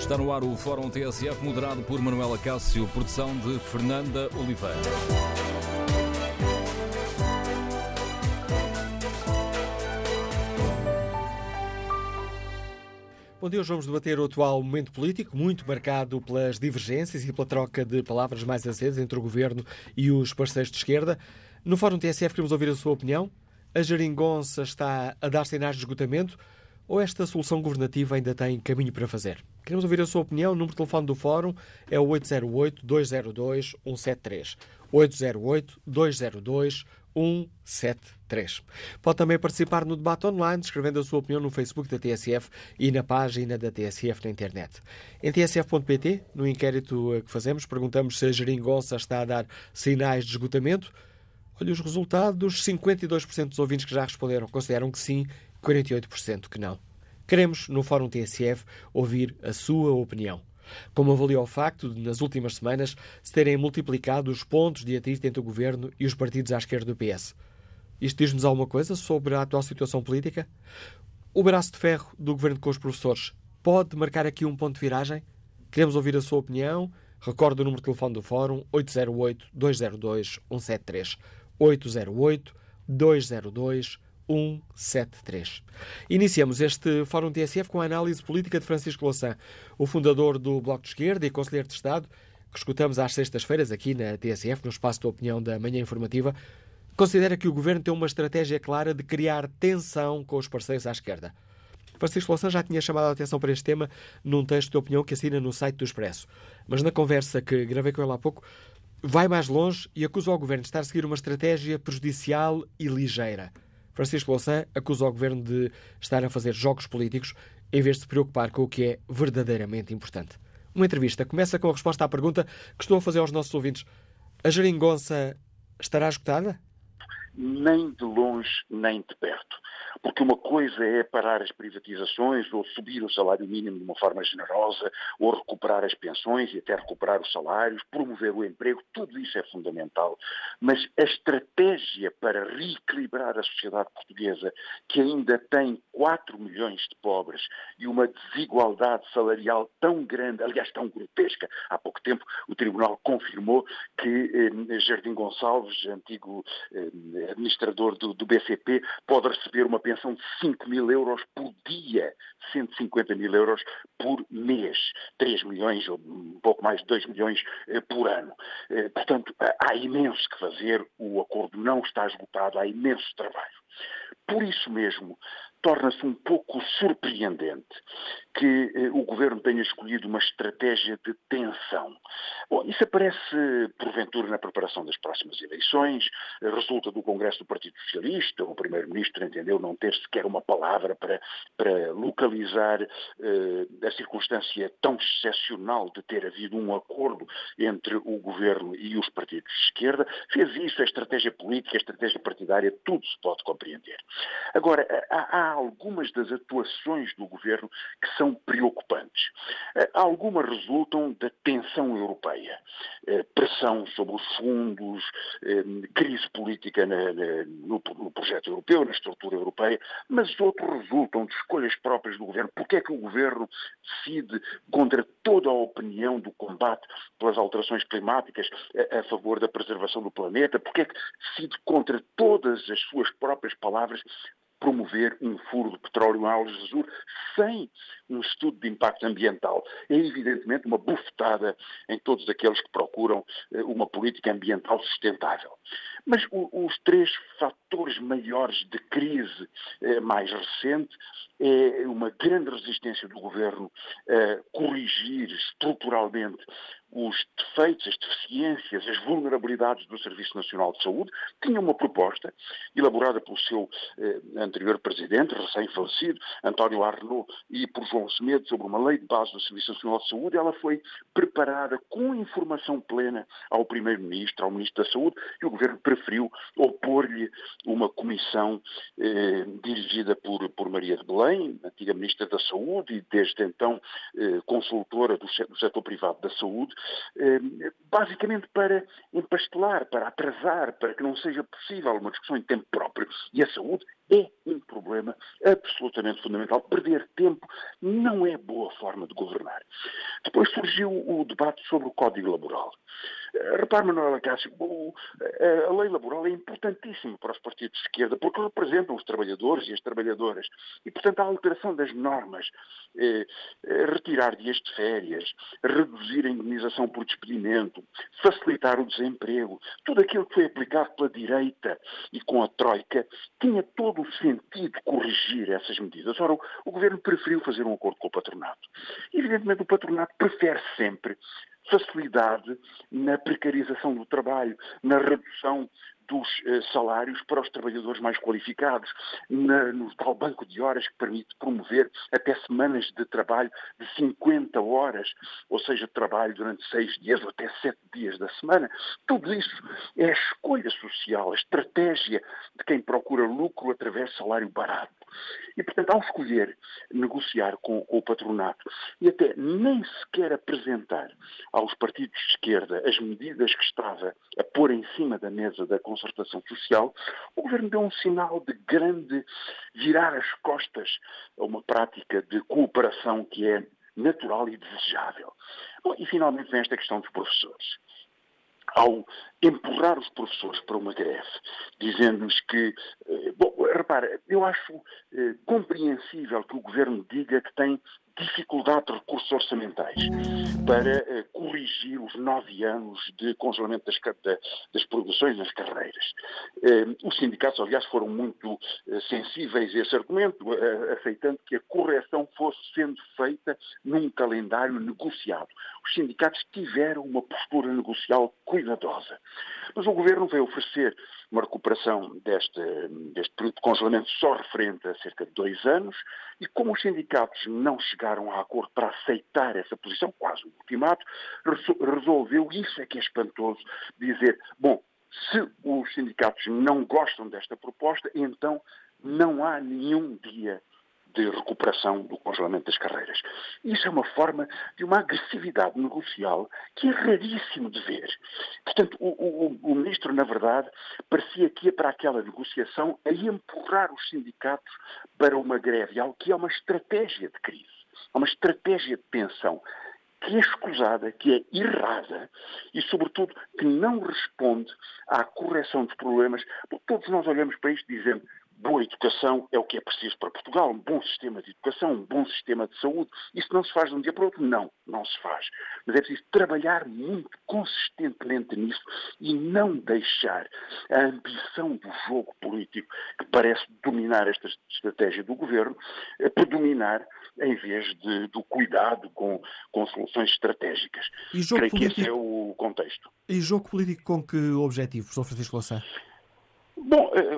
Está no ar o Fórum TSF, moderado por Manuela Cássio, produção de Fernanda Oliveira. Bom dia, hoje vamos debater o atual momento político, muito marcado pelas divergências e pela troca de palavras mais acesas entre o Governo e os parceiros de esquerda. No Fórum TSF queremos ouvir a sua opinião. A geringonça está a dar sinais de esgotamento ou esta solução governativa ainda tem caminho para fazer? Queremos ouvir a sua opinião. O número de telefone do Fórum é o 808-202-173. 808-202-173. 173. Pode também participar no debate online, escrevendo a sua opinião no Facebook da TSF e na página da TSF na internet. Em tsf.pt, no inquérito que fazemos, perguntamos se a geringonça está a dar sinais de esgotamento. Olha os resultados: 52% dos ouvintes que já responderam consideram que sim, 48% que não. Queremos, no Fórum TSF, ouvir a sua opinião. Como avaliou o facto de, nas últimas semanas, se terem multiplicado os pontos de atrito entre o governo e os partidos à esquerda do PS? Isto diz-nos alguma coisa sobre a atual situação política? O braço de ferro do governo com os professores pode marcar aqui um ponto de viragem? Queremos ouvir a sua opinião. Recorde o número de telefone do Fórum 808-202-173. 808-202-173. 173. Iniciamos este Fórum TSF com a análise política de Francisco Louçã, o fundador do Bloco de Esquerda e Conselheiro de Estado, que escutamos às sextas-feiras aqui na TSF, no espaço de opinião da manhã informativa, considera que o governo tem uma estratégia clara de criar tensão com os parceiros à esquerda. Francisco Louçã já tinha chamado a atenção para este tema num texto de opinião que assina no site do Expresso. Mas na conversa que gravei com ele há pouco, vai mais longe e acusa o governo de estar a seguir uma estratégia prejudicial e ligeira. Francisco Louçã acusa o governo de estar a fazer jogos políticos em vez de se preocupar com o que é verdadeiramente importante. Uma entrevista começa com a resposta à pergunta que estou a fazer aos nossos ouvintes. A geringonça estará esgotada? Nem de longe, nem de perto. Porque uma coisa é parar as privatizações ou subir o salário mínimo de uma forma generosa, ou recuperar as pensões e até recuperar os salários, promover o emprego, tudo isso é fundamental. Mas a estratégia para reequilibrar a sociedade portuguesa, que ainda tem 4 milhões de pobres e uma desigualdade salarial tão grande, aliás, tão grotesca, há pouco tempo o Tribunal confirmou que eh, Jardim Gonçalves, antigo eh, administrador do, do BCP, pode receber uma pensão de 5 mil euros por dia, 150 mil euros por mês, 3 milhões ou um pouco mais de 2 milhões eh, por ano. Eh, portanto, há imenso que fazer, o acordo não está esgotado, há imenso trabalho. Por isso mesmo, torna-se um pouco surpreendente que eh, o governo tenha escolhido uma estratégia de tensão. Bom, isso aparece, porventura, na preparação das próximas eleições, eh, resulta do Congresso do Partido Socialista, o Primeiro-Ministro entendeu não ter sequer uma palavra para, para localizar eh, a circunstância tão excepcional de ter havido um acordo entre o governo e os partidos de esquerda, fez isso, a estratégia política, a estratégia partidária, tudo se pode compreender. Agora, há, há algumas das atuações do governo que são preocupantes. Eh, algumas resultam da tensão europeia, eh, pressão sobre os fundos, eh, crise política no, projeto europeu, na estrutura europeia, mas outros resultam de escolhas próprias do governo. Porque é que o governo decide contra toda a opinião do combate pelas alterações climáticas a, favor da preservação do planeta? Porque é que decide contra todas as suas próprias palavras promover um furo de petróleo em Algesur sem um estudo de impacto ambiental. É evidentemente uma bufetada em todos aqueles que procuram eh, uma política ambiental sustentável. Mas os três fatores maiores de crise eh, mais recente é uma grande resistência do governo a corrigir estruturalmente os defeitos, as deficiências, as vulnerabilidades do Serviço Nacional de Saúde, tinha uma proposta elaborada pelo seu eh, anterior presidente, recém-falecido, António Arnaud, e por João Semedo, sobre uma lei de base do Serviço Nacional de Saúde. Ela foi preparada com informação plena ao Primeiro-Ministro, ao Ministro da Saúde, e o Governo preferiu opor-lhe uma comissão eh, dirigida por, por Maria de Belém, antiga Ministra da Saúde e desde então eh, consultora do, do setor privado da saúde, eh, basicamente para empastelar, para atrasar, para que não seja possível uma discussão em tempo próprio. E a saúde é um problema absolutamente fundamental. Perder tempo não é boa forma de governar. Depois surgiu o debate sobre o Código Laboral. Eh, repare, Manuel Acácio, eh, a lei laboral é importantíssima para os partidos de esquerda porque representam os trabalhadores e as trabalhadoras. E, portanto, a alteração das normas, eh, retirar dias de férias, reduzir a indemnização por despedimento, facilitar o desemprego, tudo aquilo que foi aplicado pela direita e com a Troika, tinha todo o sentido corrigir essas medidas. Ora, o, o Governo preferiu fazer um acordo com o patronato. Evidentemente, o patronato prefere sempre facilidade na precarização do trabalho, na redução dos eh, salários para os trabalhadores mais qualificados, no tal banco de horas que permite promover até semanas de trabalho de 50 horas, ou seja, trabalho durante seis dias ou até sete dias da semana. Tudo isso é a escolha social, a estratégia de quem procura lucro através de salário barato. E, portanto, ao escolher negociar com, com, o patronato e até nem sequer apresentar aos partidos de esquerda as medidas que estava a pôr em cima da mesa da concertação social, o governo deu um sinal de grande virar as costas a uma prática de cooperação que é natural e desejável. Bom, e finalmente vem esta questão dos professores ao empurrar os professores para uma greve, dizendo-lhes que. Eh, bom, repara, eu acho eh, compreensível que o governo diga que tem dificuldade de recursos orçamentais para eh, corrigir os nove anos de congelamento das, das produções nas carreiras. Eh, os sindicatos, aliás, foram muito eh, sensíveis a esse argumento, aceitando que a correção fosse sendo feita num calendário negociado. Os sindicatos tiveram uma postura negocial cuidadosa. Mas o governo veio oferecer uma recuperação deste, deste período de congelamento só referente a cerca de dois anos, e como os sindicatos não chegaram a acordo para aceitar essa posição, quase um ultimato, resolveu, isso é que é espantoso, dizer, bom, se os sindicatos não gostam desta proposta, então não há nenhum dia de recuperação do congelamento das carreiras. Isso é uma forma de uma agressividade negocial que é raríssimo de ver. Portanto, o, o, o ministro, na verdade, parecia que ia para aquela negociação a empurrar os sindicatos para uma greve, algo que é uma estratégia de crise, é uma estratégia de tensão que é escusada, que é errada e, sobretudo, que não responde à correção dos problemas. Todos nós olhamos para isto dizendo boa educação é o que é preciso para Portugal, um bom sistema de educação, um bom sistema de saúde. Isso não se faz de um dia para o outro? Não, não se faz. Mas é preciso trabalhar muito consistentemente nisso e não deixar a ambição do jogo político, que parece dominar esta estratégia do governo, predominar em vez de, do cuidado com, com soluções estratégicas. E jogo Creio político... que esse é o contexto. E jogo político com que objetivo, professor Francisco Louçã? Bom, eh,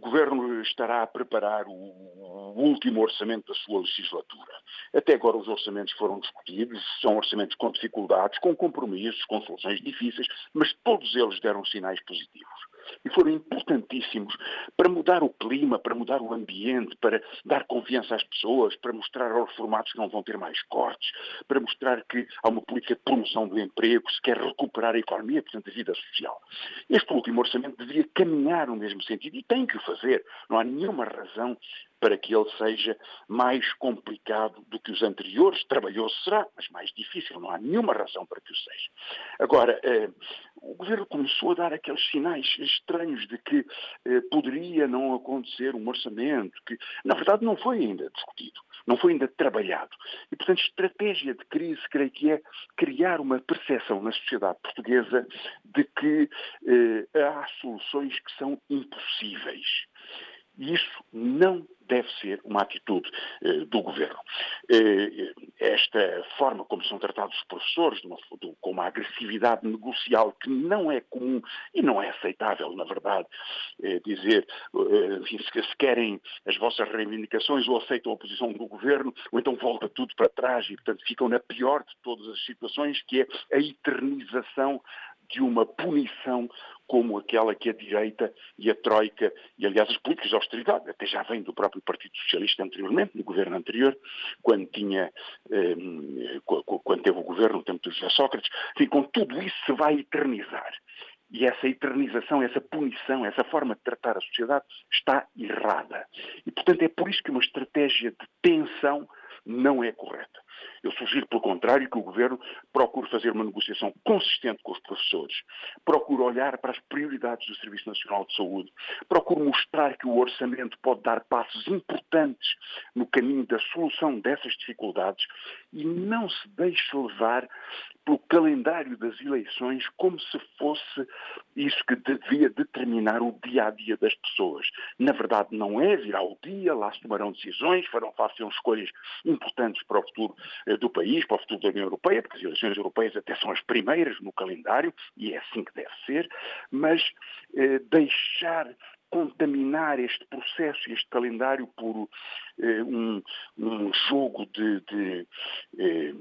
o, Governo estará a preparar o, último orçamento da sua legislatura. Até agora os orçamentos foram discutidos, são orçamentos com dificuldades, com compromissos, com soluções difíceis, mas todos eles deram sinais positivos e foram importantíssimos para mudar o clima, para mudar o ambiente, para dar confiança às pessoas, para mostrar aos reformados que não vão ter mais cortes, para mostrar que há uma política de promoção do emprego, se quer recuperar a economia, portanto, a vida social. Este último orçamento devia caminhar no mesmo sentido e tem que o fazer. Não há nenhuma razão para que ele seja mais complicado do que os anteriores. Trabalhoso será, mas mais difícil, não há nenhuma razão para que o seja. Agora, eh, o governo começou a dar aqueles sinais estranhos de que eh, poderia não acontecer um orçamento, que na verdade não foi ainda discutido, não foi ainda trabalhado. E, portanto, estratégia de crise, creio que é criar uma percepção na sociedade portuguesa de que eh, há soluções que são impossíveis. E isso não deve ser uma atitude eh, do governo. Eh, esta forma como são tratados os professores, uma, com uma agressividade negocial que não é comum e não é aceitável, na verdade, eh, dizer eh, se, se, querem as vossas reivindicações ou aceitam a posição do governo, ou então volta tudo para trás e, portanto, ficam na pior de todas as situações, que é a eternização de uma punição como aquela que a direita e a Troika, e aliás as políticas de austeridade, até já vem do próprio Partido Socialista anteriormente, no governo anterior, quando tinha, eh, quando teve o governo no tempo de José Sócrates, enfim, com tudo isso se vai eternizar. E essa eternização, essa punição, essa forma de tratar a sociedade está errada. E, portanto, é por isso que uma estratégia de tensão não é correta. Eu sugiro, pelo contrário, que o Governo procure fazer uma negociação consistente com os professores, procure olhar para as prioridades do Serviço Nacional de Saúde, procure mostrar que o orçamento pode dar passos importantes no caminho da solução dessas dificuldades e não se deixe levar pelo calendário das eleições como se fosse isso que devia determinar o dia a dia das pessoas. Na verdade, não é, virá o dia, lá se tomarão decisões, farão façam escolhas importantes para o futuro do país, para o futuro da União Europeia, porque as eleições europeias até são as primeiras no calendário, e é assim que deve ser, mas eh, deixar contaminar este processo este calendário por eh, um, um, jogo de, de, eh,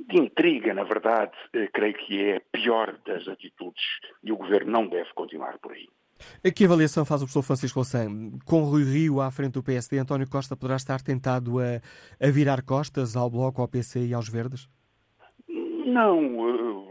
de, intriga, na verdade, eh, creio que é a pior das atitudes e o Governo não deve continuar por aí. A que avaliação faz o professor Francisco Louçã? Com Rui Rio à frente do PSD, António Costa poderá estar tentado a, a virar costas ao Bloco, ao PC e aos Verdes? Não,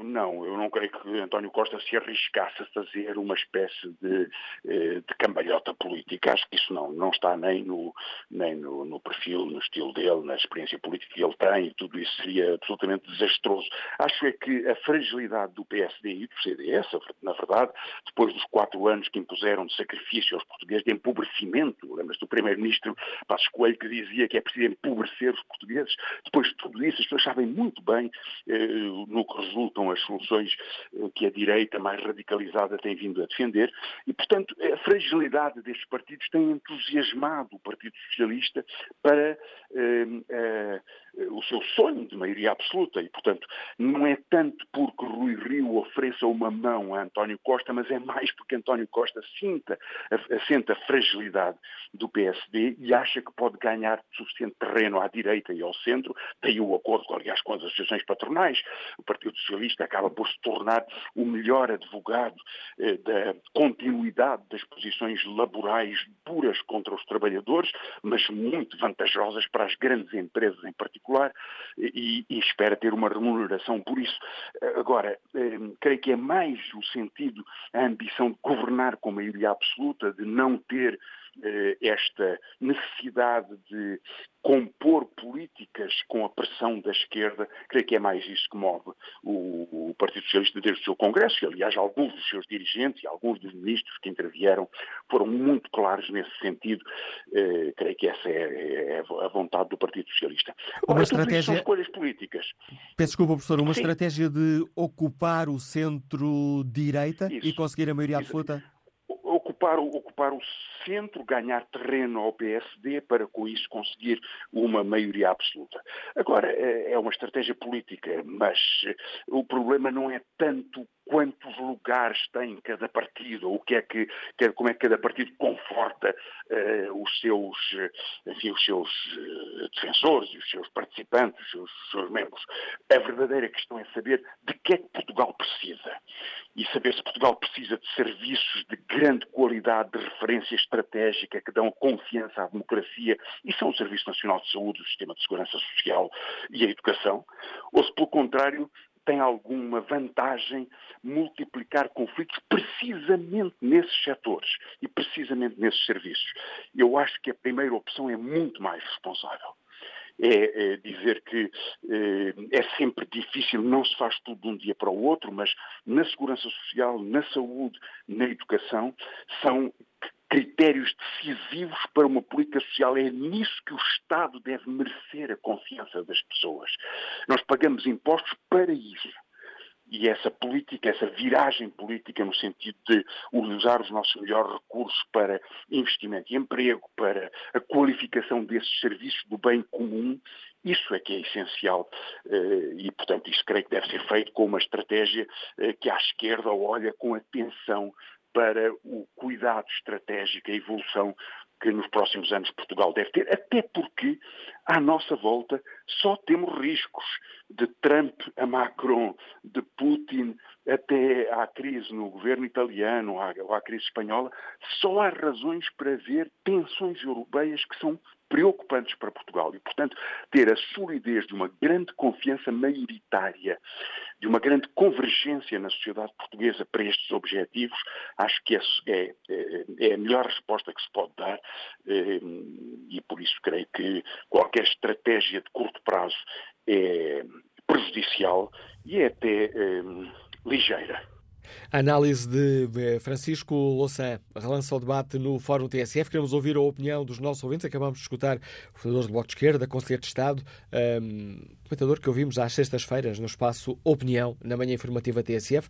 não, eu não creio que António Costa se arriscasse a fazer uma espécie de, eh, de cambalhota política. Acho que isso não, não está nem, no, nem no, no, perfil, no estilo dele, na experiência política que ele tem, tudo isso seria absolutamente desastroso. Acho é que a fragilidade do PSD e do CDS, na verdade, depois dos quatro anos que impuseram de sacrifício aos portugueses, de empobrecimento, lembras do Primeiro-Ministro Passos Coelho que dizia que é preciso empobrecer os portugueses, depois de tudo isso, as pessoas sabem muito bem eh, no que resultam as soluções eh, que a direita mais radicalizada tem vindo a defender. E, portanto, a fragilidade destes partidos tem entusiasmado o Partido Socialista para eh, eh, o seu sonho de maioria absoluta. E, portanto, não é tanto porque Rui Rio ofereça uma mão a António Costa, mas é mais porque António Costa sinta, sente a fragilidade do PSD e acha que pode ganhar suficiente terreno à direita e ao centro, tem o acordo, aliás, com as associações patronais. O Partido Socialista acaba por se tornar o melhor advogado eh, da continuidade das posições laborais duras contra os trabalhadores, mas muito vantajosas para as grandes empresas em particular, e, e espera ter uma remuneração por isso. Agora, eh, creio que é mais o sentido, a ambição de governar com maioria absoluta, de não ter eh, esta necessidade de compor políticas com a pressão da esquerda, creio que é mais isso que move o, Partido Socialista desde o seu Congresso, e aliás alguns dos seus dirigentes e alguns dos ministros que intervieram foram muito claros nesse sentido, eh, creio que essa é, é, a vontade do Partido Socialista. Uma Ora, estratégia... são escolhas políticas. Peço desculpa, professor, uma Sim. estratégia de ocupar o centro-direita e conseguir a maioria absoluta? Ocupar, ocupar o centro, ganhar terreno ao PSD para com isso conseguir uma maioria absoluta. Agora, é, é uma estratégia política, mas o problema não é tanto quantos lugares tem cada partido, ou o que é que, como é que cada partido conforta uh, os seus, enfim, os seus uh, defensores, os seus participantes, os seus, os seus, membros. A verdadeira questão é saber de que é que Portugal precisa. E saber se Portugal precisa de serviços de grande qualidade, de referência estratégica, que dão confiança à democracia, e são o Serviço Nacional de Saúde, o Sistema de Segurança Social e a Educação, ou se, pelo contrário, tem alguma vantagem multiplicar conflitos precisamente nesses setores e precisamente nesses serviços. Eu acho que a primeira opção é muito mais responsável. É, é dizer que é, é sempre difícil, não se faz tudo de um dia para o outro, mas na segurança social, na saúde, na educação, são critérios decisivos para uma política social. É nisso que o Estado deve merecer a confiança das pessoas. Nós pagamos impostos para isso. E essa política, essa viragem política no sentido de usar os nossos melhores recursos para investimento e emprego, para a qualificação desses serviços do bem comum, isso é que é essencial eh, e, portanto, isso creio que deve ser feito com uma estratégia eh, que à esquerda olha com atenção para o cuidado estratégico, a evolução que nos próximos anos Portugal deve ter, até porque à nossa volta só temos riscos de Trump a Macron, de Putin até à crise no governo italiano ou à crise espanhola, só há razões para ver tensões europeias que são preocupantes para Portugal. E, portanto, ter a solidez de uma grande confiança maioritária de uma grande convergência na sociedade portuguesa para estes objetivos, acho que é, é, é a melhor resposta que se pode dar e por isso creio que qualquer estratégia de curto prazo é prejudicial e é até ligeira. A análise de Francisco Louçã relança o debate no Fórum TSF. Queremos ouvir a opinião dos nossos ouvintes. Acabamos de escutar o fundador do Bloco de Esquerda, Conselheiro de Estado, um, comentador que ouvimos às sextas-feiras no espaço Opinião, na manhã informativa TSF.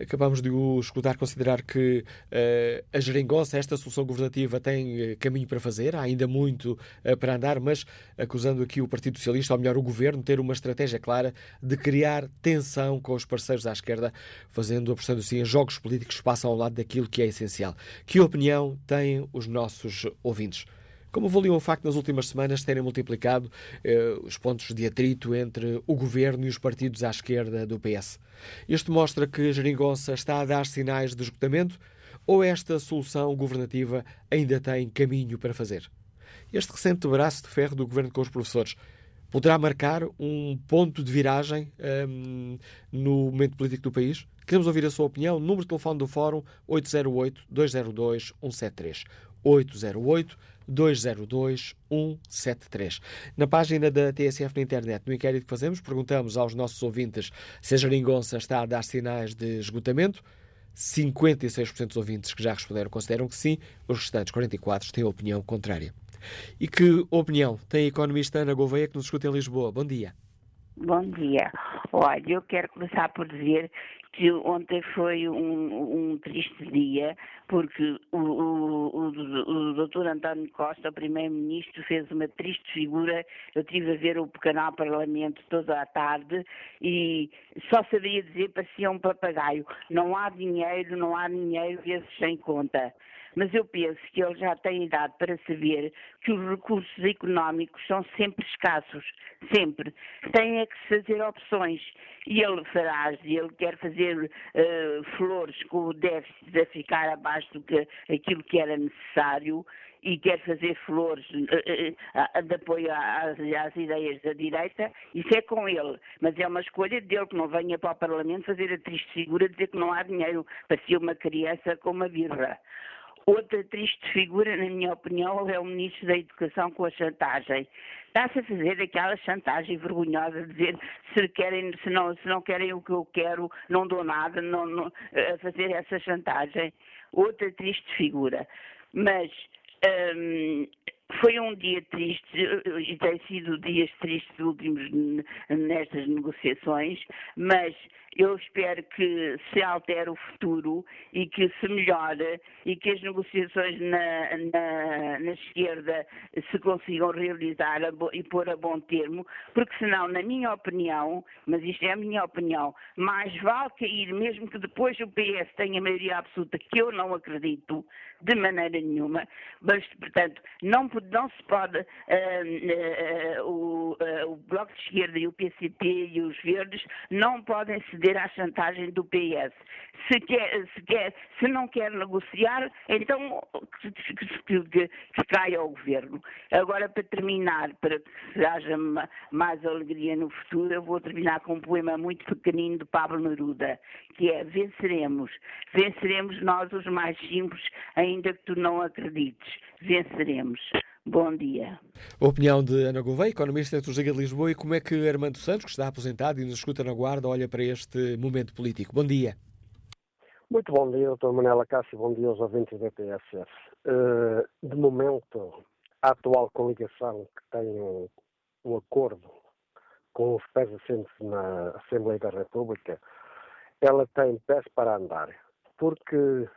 Acabamos de o escutar considerar que uh, a geringonça, esta solução governativa, tem uh, caminho para fazer, há ainda muito uh, para andar, mas acusando aqui o Partido Socialista, ou melhor, o governo, ter uma estratégia clara de criar tensão com os parceiros à esquerda, fazendo, apostando assim, jogos políticos que passam ao lado daquilo que é essencial. Que opinião têm os nossos ouvintes? Como avaliam o facto nas últimas semanas terem multiplicado eh, os pontos de atrito entre o governo e os partidos à esquerda do PS? Isto mostra que a Jeringonça está a dar sinais de esgotamento ou esta solução governativa ainda tem caminho para fazer? Este recente braço de ferro do governo com os professores poderá marcar um ponto de viragem um, no momento político do país? Queremos ouvir a sua opinião. Número de telefone do Fórum 808-202-173. 808 202 173. Na página da TSF na internet, no inquérito que fazemos, perguntamos aos nossos ouvintes se a geringonça está a dar sinais de esgotamento. 56% dos ouvintes que já responderam consideram que sim, os restantes 44% têm opinião contrária. E que opinião tem a economista Ana Gouveia que nos escuta em Lisboa? Bom dia. Bom dia. Olha, eu quero começar por dizer que ontem foi um, um triste dia, porque o, o, o, o doutor António Costa, o primeiro-ministro, fez uma triste figura. Eu estive a ver o canal Parlamento toda a tarde e só sabia dizer, parecia um papagaio, não há dinheiro, não há dinheiro, vezes sem conta mas eu penso que ele já tem idade para saber que os recursos económicos são sempre escassos, sempre. Tem é que se fazer opções. E ele fará, ele quer fazer uh, flores com o déficit a ficar abaixo do que aquilo que era necessário e quer fazer flores uh, uh, de apoio às, às, ideias da direita, isso é com ele. Mas é uma escolha dele que não venha para o Parlamento fazer a triste figura de dizer que não há dinheiro para ser uma criança com uma birra. Outra triste figura, na minha opinião, é o Ministro da Educação com a chantagem. Está-se a fazer aquela chantagem vergonhosa dizer se, querem, se, não, se não querem o que eu quero, não dou nada, não, não, a fazer essa chantagem. Outra triste figura. Mas hum, foi um dia triste e tem sido dias tristes últimos nestas negociações, mas eu espero que se altere o futuro e que se melhore e que as negociações na, na, na esquerda se consigam realizar e pôr a bom termo, porque senão, na minha opinião, mas isto é a minha opinião, mais vale cair, mesmo que depois o PS tenha maioria absoluta, que eu não acredito de maneira nenhuma, mas, portanto, não, não se pode uh, uh, uh, o, o Bloco de Esquerda e o PCP e os Verdes não podem se ceder à chantagem do PS. Se, quer, se, quer, se não quer negociar, então que, que, que, que caia o governo. Agora, para terminar, para que haja mais alegria no futuro, eu vou terminar com um poema muito pequenino de Pablo Neruda, que é Venceremos. Venceremos nós, os mais simples, ainda que tu não acredites. Venceremos. Bom dia. A opinião de Ana Gouveia, economista da Liga de Lisboa, e como é que Armando Santos, que está aposentado e nos escuta na guarda, olha para este momento político. Bom dia. Muito bom dia, doutor Manela Cássio, bom dia aos ouvintes da PSF. Uh, de momento, a atual coligação que tem um, um acordo com os pés assentes na Assembleia da República, ela tem pés para andar, porque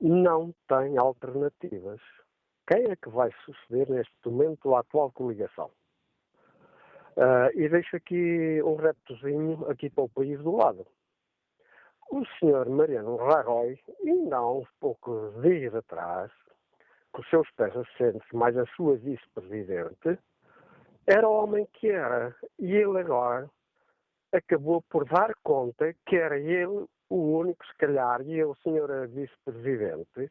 não tem alternativas quem é que vai suceder neste momento a atual coligação. Uh, e deixo aqui um reptozinho aqui para o país do lado. O senhor Mariano Rajoy, ainda há uns poucos dias atrás, com os seus pés assentes, mais a sua vice-presidente, era o homem que era. E ele agora acabou por dar conta que era ele o único, se calhar, e eu, senhora vice-presidente,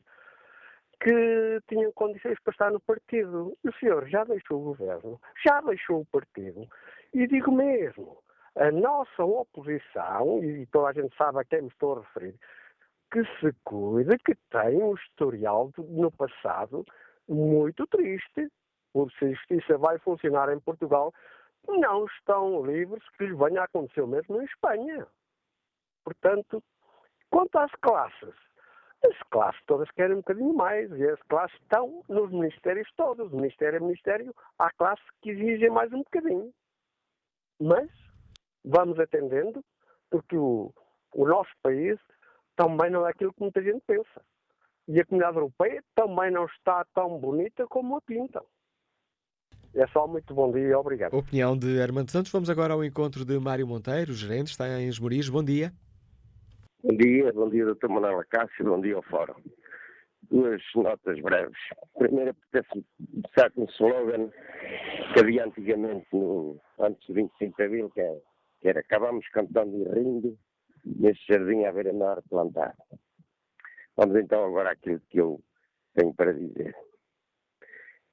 que tinham condições para estar no partido. O senhor já deixou o governo, já deixou o partido, e digo mesmo, a nossa oposição, e toda a gente sabe a quem me estou a referir, que se cuide, que tem um historial de, no passado muito triste. Por se a justiça vai funcionar em Portugal, não estão livres que lhes venha a acontecer o mesmo em Espanha. Portanto, quanto às classes, as classes todas querem um bocadinho mais e as classes estão nos ministérios todos. Ministério é Ministério, há classes que exigem mais um bocadinho. Mas vamos atendendo, porque o, o nosso país também não é aquilo que muita gente pensa. E a comunidade europeia também não está tão bonita como a pintam. É só muito bom dia, obrigado. Opinião de Armando Santos. Vamos agora ao encontro de Mário Monteiro, gerente, está em Esmoriz. Bom dia. Bom dia, bom dia, Dr. Manuela Cássio, bom dia ao Fórum. Duas notas breves. Primeiro, apetece começar com um slogan que havia antigamente, no, antes do 25 de Abril, que era, que era acabamos cantando e rindo, neste jardim à beira-mar plantar. Vamos então agora àquilo que eu tenho para dizer.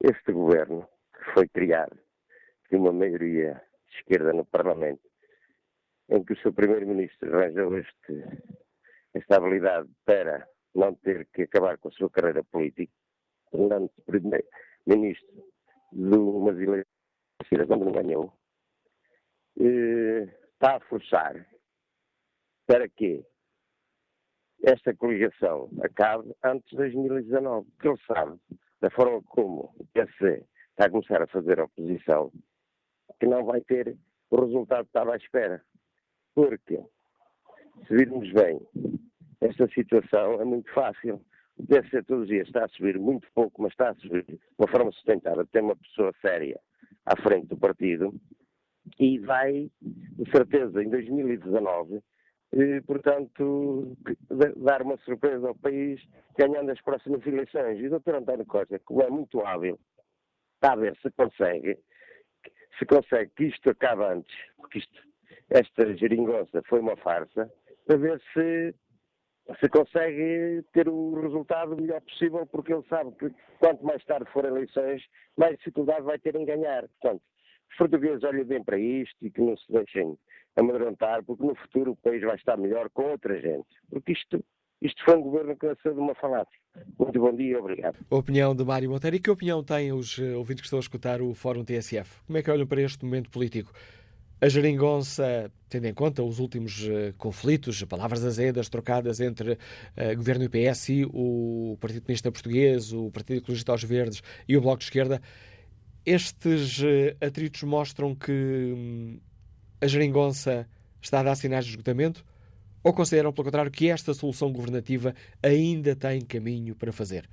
Este governo foi criado de uma maioria de esquerda no Parlamento, em que o seu primeiro-ministro arranjou este, esta habilidade para não ter que acabar com a sua carreira política, tornando-se primeiro-ministro de umas eleições quando não ganhou, está a forçar para que esta coligação acabe antes de 2019, porque ele sabe, da forma como o PC está a começar a fazer oposição, que não vai ter o resultado que estava à espera. Porque, se virmos bem, esta situação é muito fácil. O PC todos os dias está a subir muito pouco, mas está a subir de uma forma sustentada. Tem uma pessoa séria à frente do partido e vai, de certeza, em 2019, e, portanto, dar uma surpresa ao país ganhando as próximas eleições. E o Dr. António Costa, que é muito hábil, está a ver se consegue, se consegue que isto acabe antes, porque isto, esta geringonça foi uma farsa, para ver se, se consegue ter o resultado melhor possível, porque ele sabe que quanto mais tarde forem eleições, mais dificuldade vai ter em ganhar. Portanto, os portugueses olhem bem para isto e que não se deixem amedrontar, porque no futuro o país vai estar melhor com outra gente. Porque isto, isto foi um governo que nasceu de uma falácia. Muito bom dia obrigado. A opinião de Mário Monteiro. E que opinião têm os eh, ouvintes que estão a escutar o Fórum TSF? Como é que olham para este momento político? A geringonça, tendo em conta os últimos uh, conflitos, palavras azedas trocadas entre uh, governo e PS e o Partido Comunista Português, o Partido Ecologista aos Verdes e o Bloco de Esquerda, estes uh, atritos mostram que hum, a geringonça está a dar sinais de esgotamento? Ou consideram, pelo contrário, que esta solução governativa ainda tem caminho para fazer?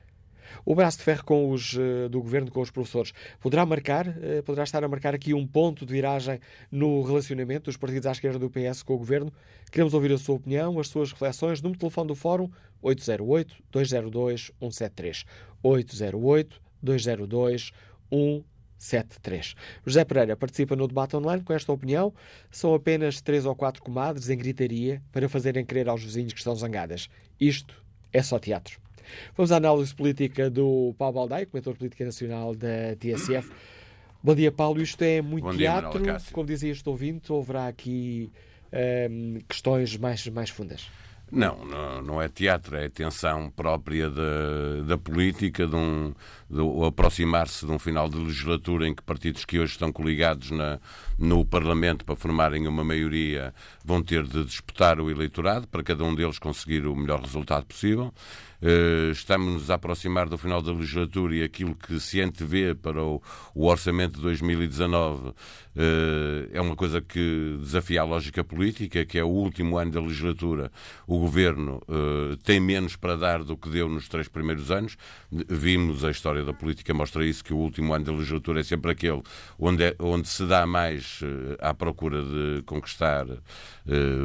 O braço de ferro com os, eh, do governo com os professores poderá marcar, eh, poderá estar a marcar aqui um ponto de viragem no relacionamento dos partidos à esquerda do PS com o governo? Queremos ouvir a sua opinião, as suas reflexões. Número de telefone do Fórum 808-202-173. 808-202-173. 73. José Pereira participa no debate online com esta opinião. São apenas três ou quatro comadres em gritaria para fazerem crer aos vizinhos que estão zangadas. Isto é só teatro. Vamos à análise política do Paulo Baldaia, comentador política nacional da TSF. Bom dia, Paulo. Isto é muito Bom teatro. Dia, Como dizia este ouvinte, haverá aqui um, questões mais, mais fundas. Não, não, não é teatro, é tensão própria da, da política, de um, aproximar-se de um final de legislatura em que partidos que hoje estão coligados na, no Parlamento para formarem uma maioria vão ter de disputar o eleitorado para cada um deles conseguir o melhor resultado possível. Uh, estamos a aproximar do final da legislatura e aquilo que se antevê para o, o orçamento de 2019 uh, eh, é uma coisa que desafia a lógica política, que é o último ano da legislatura. O governo uh, tem menos para dar do que deu nos três primeiros anos. Vimos a história da política mostra isso que o último ano da legislatura é sempre aquele onde, é, onde se dá mais à procura de conquistar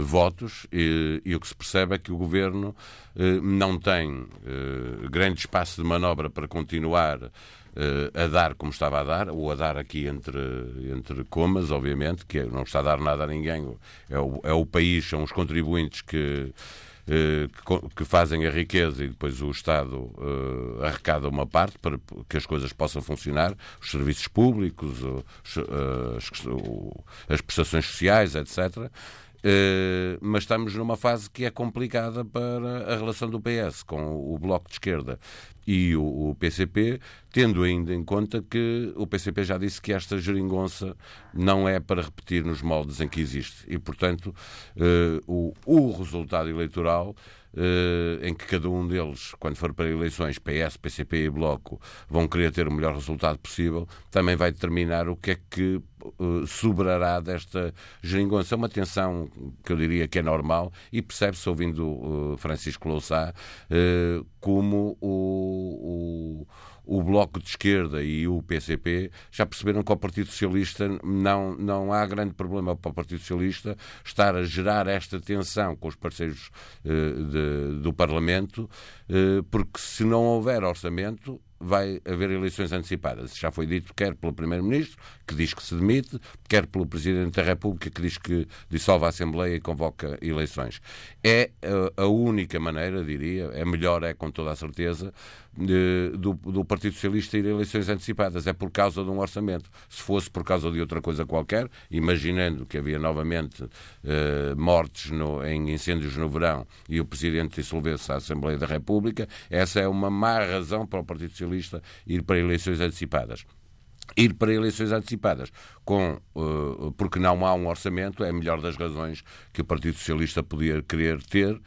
votos e, e, o que se percebe é que o governo não tem uh, grande espaço de manobra para continuar uh, a dar como estava a dar, ou a dar aqui entre, entre comas, obviamente, que não está a dar nada a ninguém. É o, é o país, são os contribuintes que eh, que, que, fazem a riqueza e depois o Estado arrecada uma parte para que as coisas possam funcionar, os serviços públicos, os, as, as prestações sociais, etc. Uh, mas estamos numa fase que é complicada para a relação do PS com o Bloco de Esquerda e o, o, PCP, tendo ainda em conta que o PCP já disse que esta geringonça não é para repetir nos moldes em que existe. E, portanto, uh, o, o resultado eleitoral em que cada um deles, quando for para eleições, PS, PCP e Bloco, vão querer ter o melhor resultado possível, também vai determinar o que é que uh, sobrará desta geringonça. É uma tensão que eu diria que é normal e percebe-se, ouvindo uh, Francisco Louçá, como o, o o Bloco de Esquerda e o PCP já perceberam que o Partido Socialista não, não há grande problema para o Partido Socialista estar a gerar esta tensão com os parceiros eh, de, do Parlamento, eh, porque se não houver orçamento, vai haver eleições antecipadas. Já foi dito quer pelo Primeiro-Ministro, que diz que se demite, quer pelo Presidente da República, que diz que dissolve a Assembleia e convoca eleições. É eh, a única maneira, diria, é melhor, é com toda a certeza, de, do, do, Partido Socialista ir a eleições antecipadas. É por causa de um orçamento. Se fosse por causa de outra coisa qualquer, imaginando que havia novamente eh, mortes no, em incêndios no verão e o Presidente dissolvesse a Assembleia da República, essa é uma má razão para o Partido Socialista ir para eleições antecipadas ir para eleições antecipadas com uh, porque não há um orçamento é a melhor das razões que o Partido Socialista podia querer ter uh,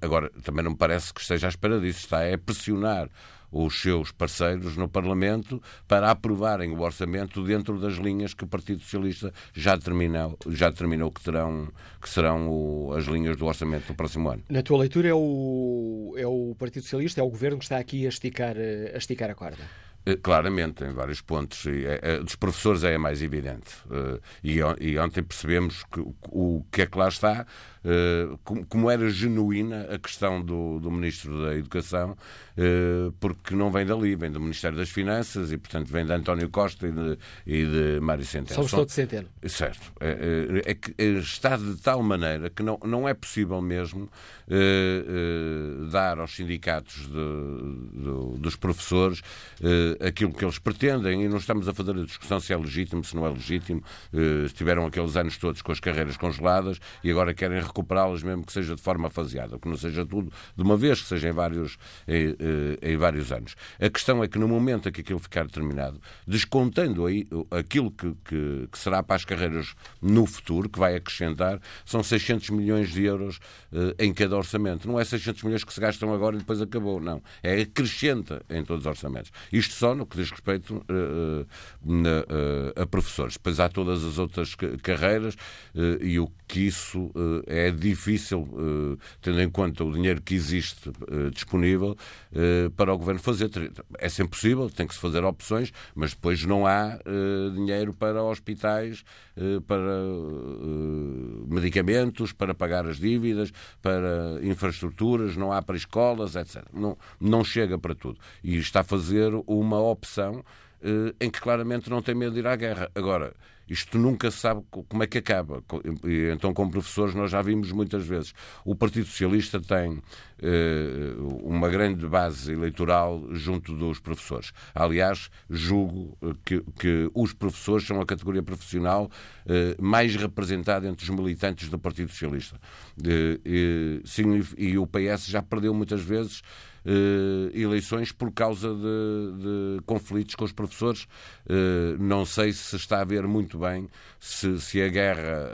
agora também não me parece que esteja à espera disso está a pressionar os seus parceiros no Parlamento para aprovarem o orçamento dentro das linhas que o Partido Socialista já determinou, já determinou que, terão, que serão o, as linhas do orçamento do próximo ano. Na tua leitura, é o, é o Partido Socialista, é o Governo que está aqui a esticar a, esticar a corda? Eh, claramente, em vários pontos. E, é, dos professores é mais evidente. Eh, e, ontem percebemos que o que é que lá está como era genuína a questão do, do Ministro da Educação, eh, porque não vem dali, vem do Ministério das Finanças e, portanto, vem de António Costa e de, e de Mário Centeno. Somos todos Centeno. Certo. É, é, é, que está de tal maneira que não, não é possível mesmo dar aos sindicatos de, de, dos professores aquilo que eles pretendem e não estamos a fazer a discussão se é legítimo, se não é legítimo. Tiveram aqueles anos todos com as carreiras congeladas e agora querem recuperá-las, mesmo que seja de forma faseada, que não seja tudo de uma vez, que seja em vários, em, eh, em, vários anos. A questão é que no momento em que aquilo ficar terminado, descontando aí aquilo que, que, que será para as carreiras no futuro, que vai acrescentar, são 600 milhões de euros uh, em cada orçamento. Não é 600 milhões que se gastam agora e depois acabou, não. É acrescenta em todos os orçamentos. Isto só no que diz respeito uh, a professores. Depois há todas as outras carreiras e o que isso é é difícil, eh, tendo em conta o dinheiro que existe eh, disponível, eh, para o Governo fazer. É sempre possível, tem que se fazer opções, mas depois não há dinheiro para hospitais, para medicamentos, para pagar as dívidas, para infraestruturas, não há para escolas, etc. Não, não chega para tudo. E está a fazer uma opção em que claramente não tem medo de ir à guerra. Agora, isto nunca se sabe como é que acaba. Então, como professores, nós já vimos muitas vezes. O Partido Socialista tem eh, uma grande base eleitoral junto dos professores. Aliás, julgo que, que os professores são a categoria profissional eh, mais representada entre os militantes do Partido Socialista. e, sim, e o PS já perdeu muitas vezes Uh, eleições por causa de, de, conflitos com os professores. Uh, não sei se está a ver muito bem se, se a guerra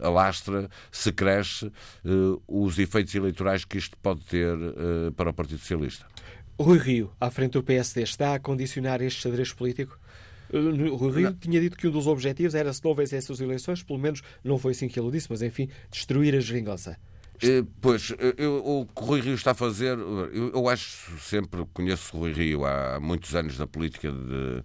uh, alastra, se cresce, os efeitos eleitorais que isto pode ter para o Partido Socialista. Rui Rio, à frente do PSD, está a condicionar este xadrez político? O Rui Rio tinha dito que um dos objetivos era, se não vencesse as eleições, pelo menos não foi assim que ele disse, mas enfim, destruir a geringonça. Eh, pois, eh, eu, o que o Rui Rio está a fazer, eu, eu, acho sempre, conheço o Rui Rio há muitos anos da política de,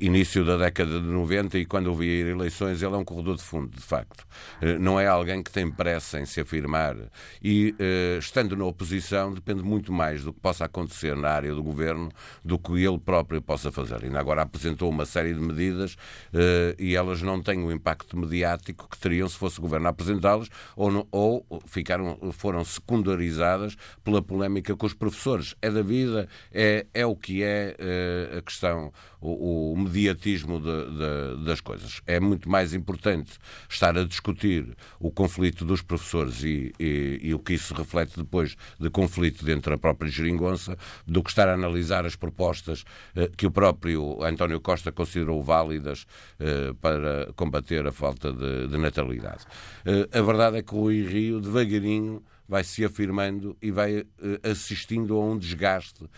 início da década de 90 e quando houve eleições, ele é um corredor de fundo, de facto. Eh, não é alguém que tem pressa em se afirmar e, eh, estando na oposição, depende muito mais do que possa acontecer na área do governo do que ele próprio possa fazer. Ainda agora apresentou uma série de medidas eh, e elas não têm o impacto mediático que teriam se fosse o governo apresentá-las ou, ou ficaram, foram secundarizadas pela polémica com os professores. É da vida, é, é o que é a questão, o, o mediatismo de, de, das coisas. É muito mais importante estar a discutir o conflito dos professores e, e, e, o que isso reflete depois de conflito dentro da própria geringonça do que estar a analisar as propostas eh, que o próprio António Costa considerou válidas eh, para combater a falta de, de natalidade. Eh, a verdade é que o Rui Rio, devagarinho, vai se afirmando e vai uh, assistindo a um desgaste uh,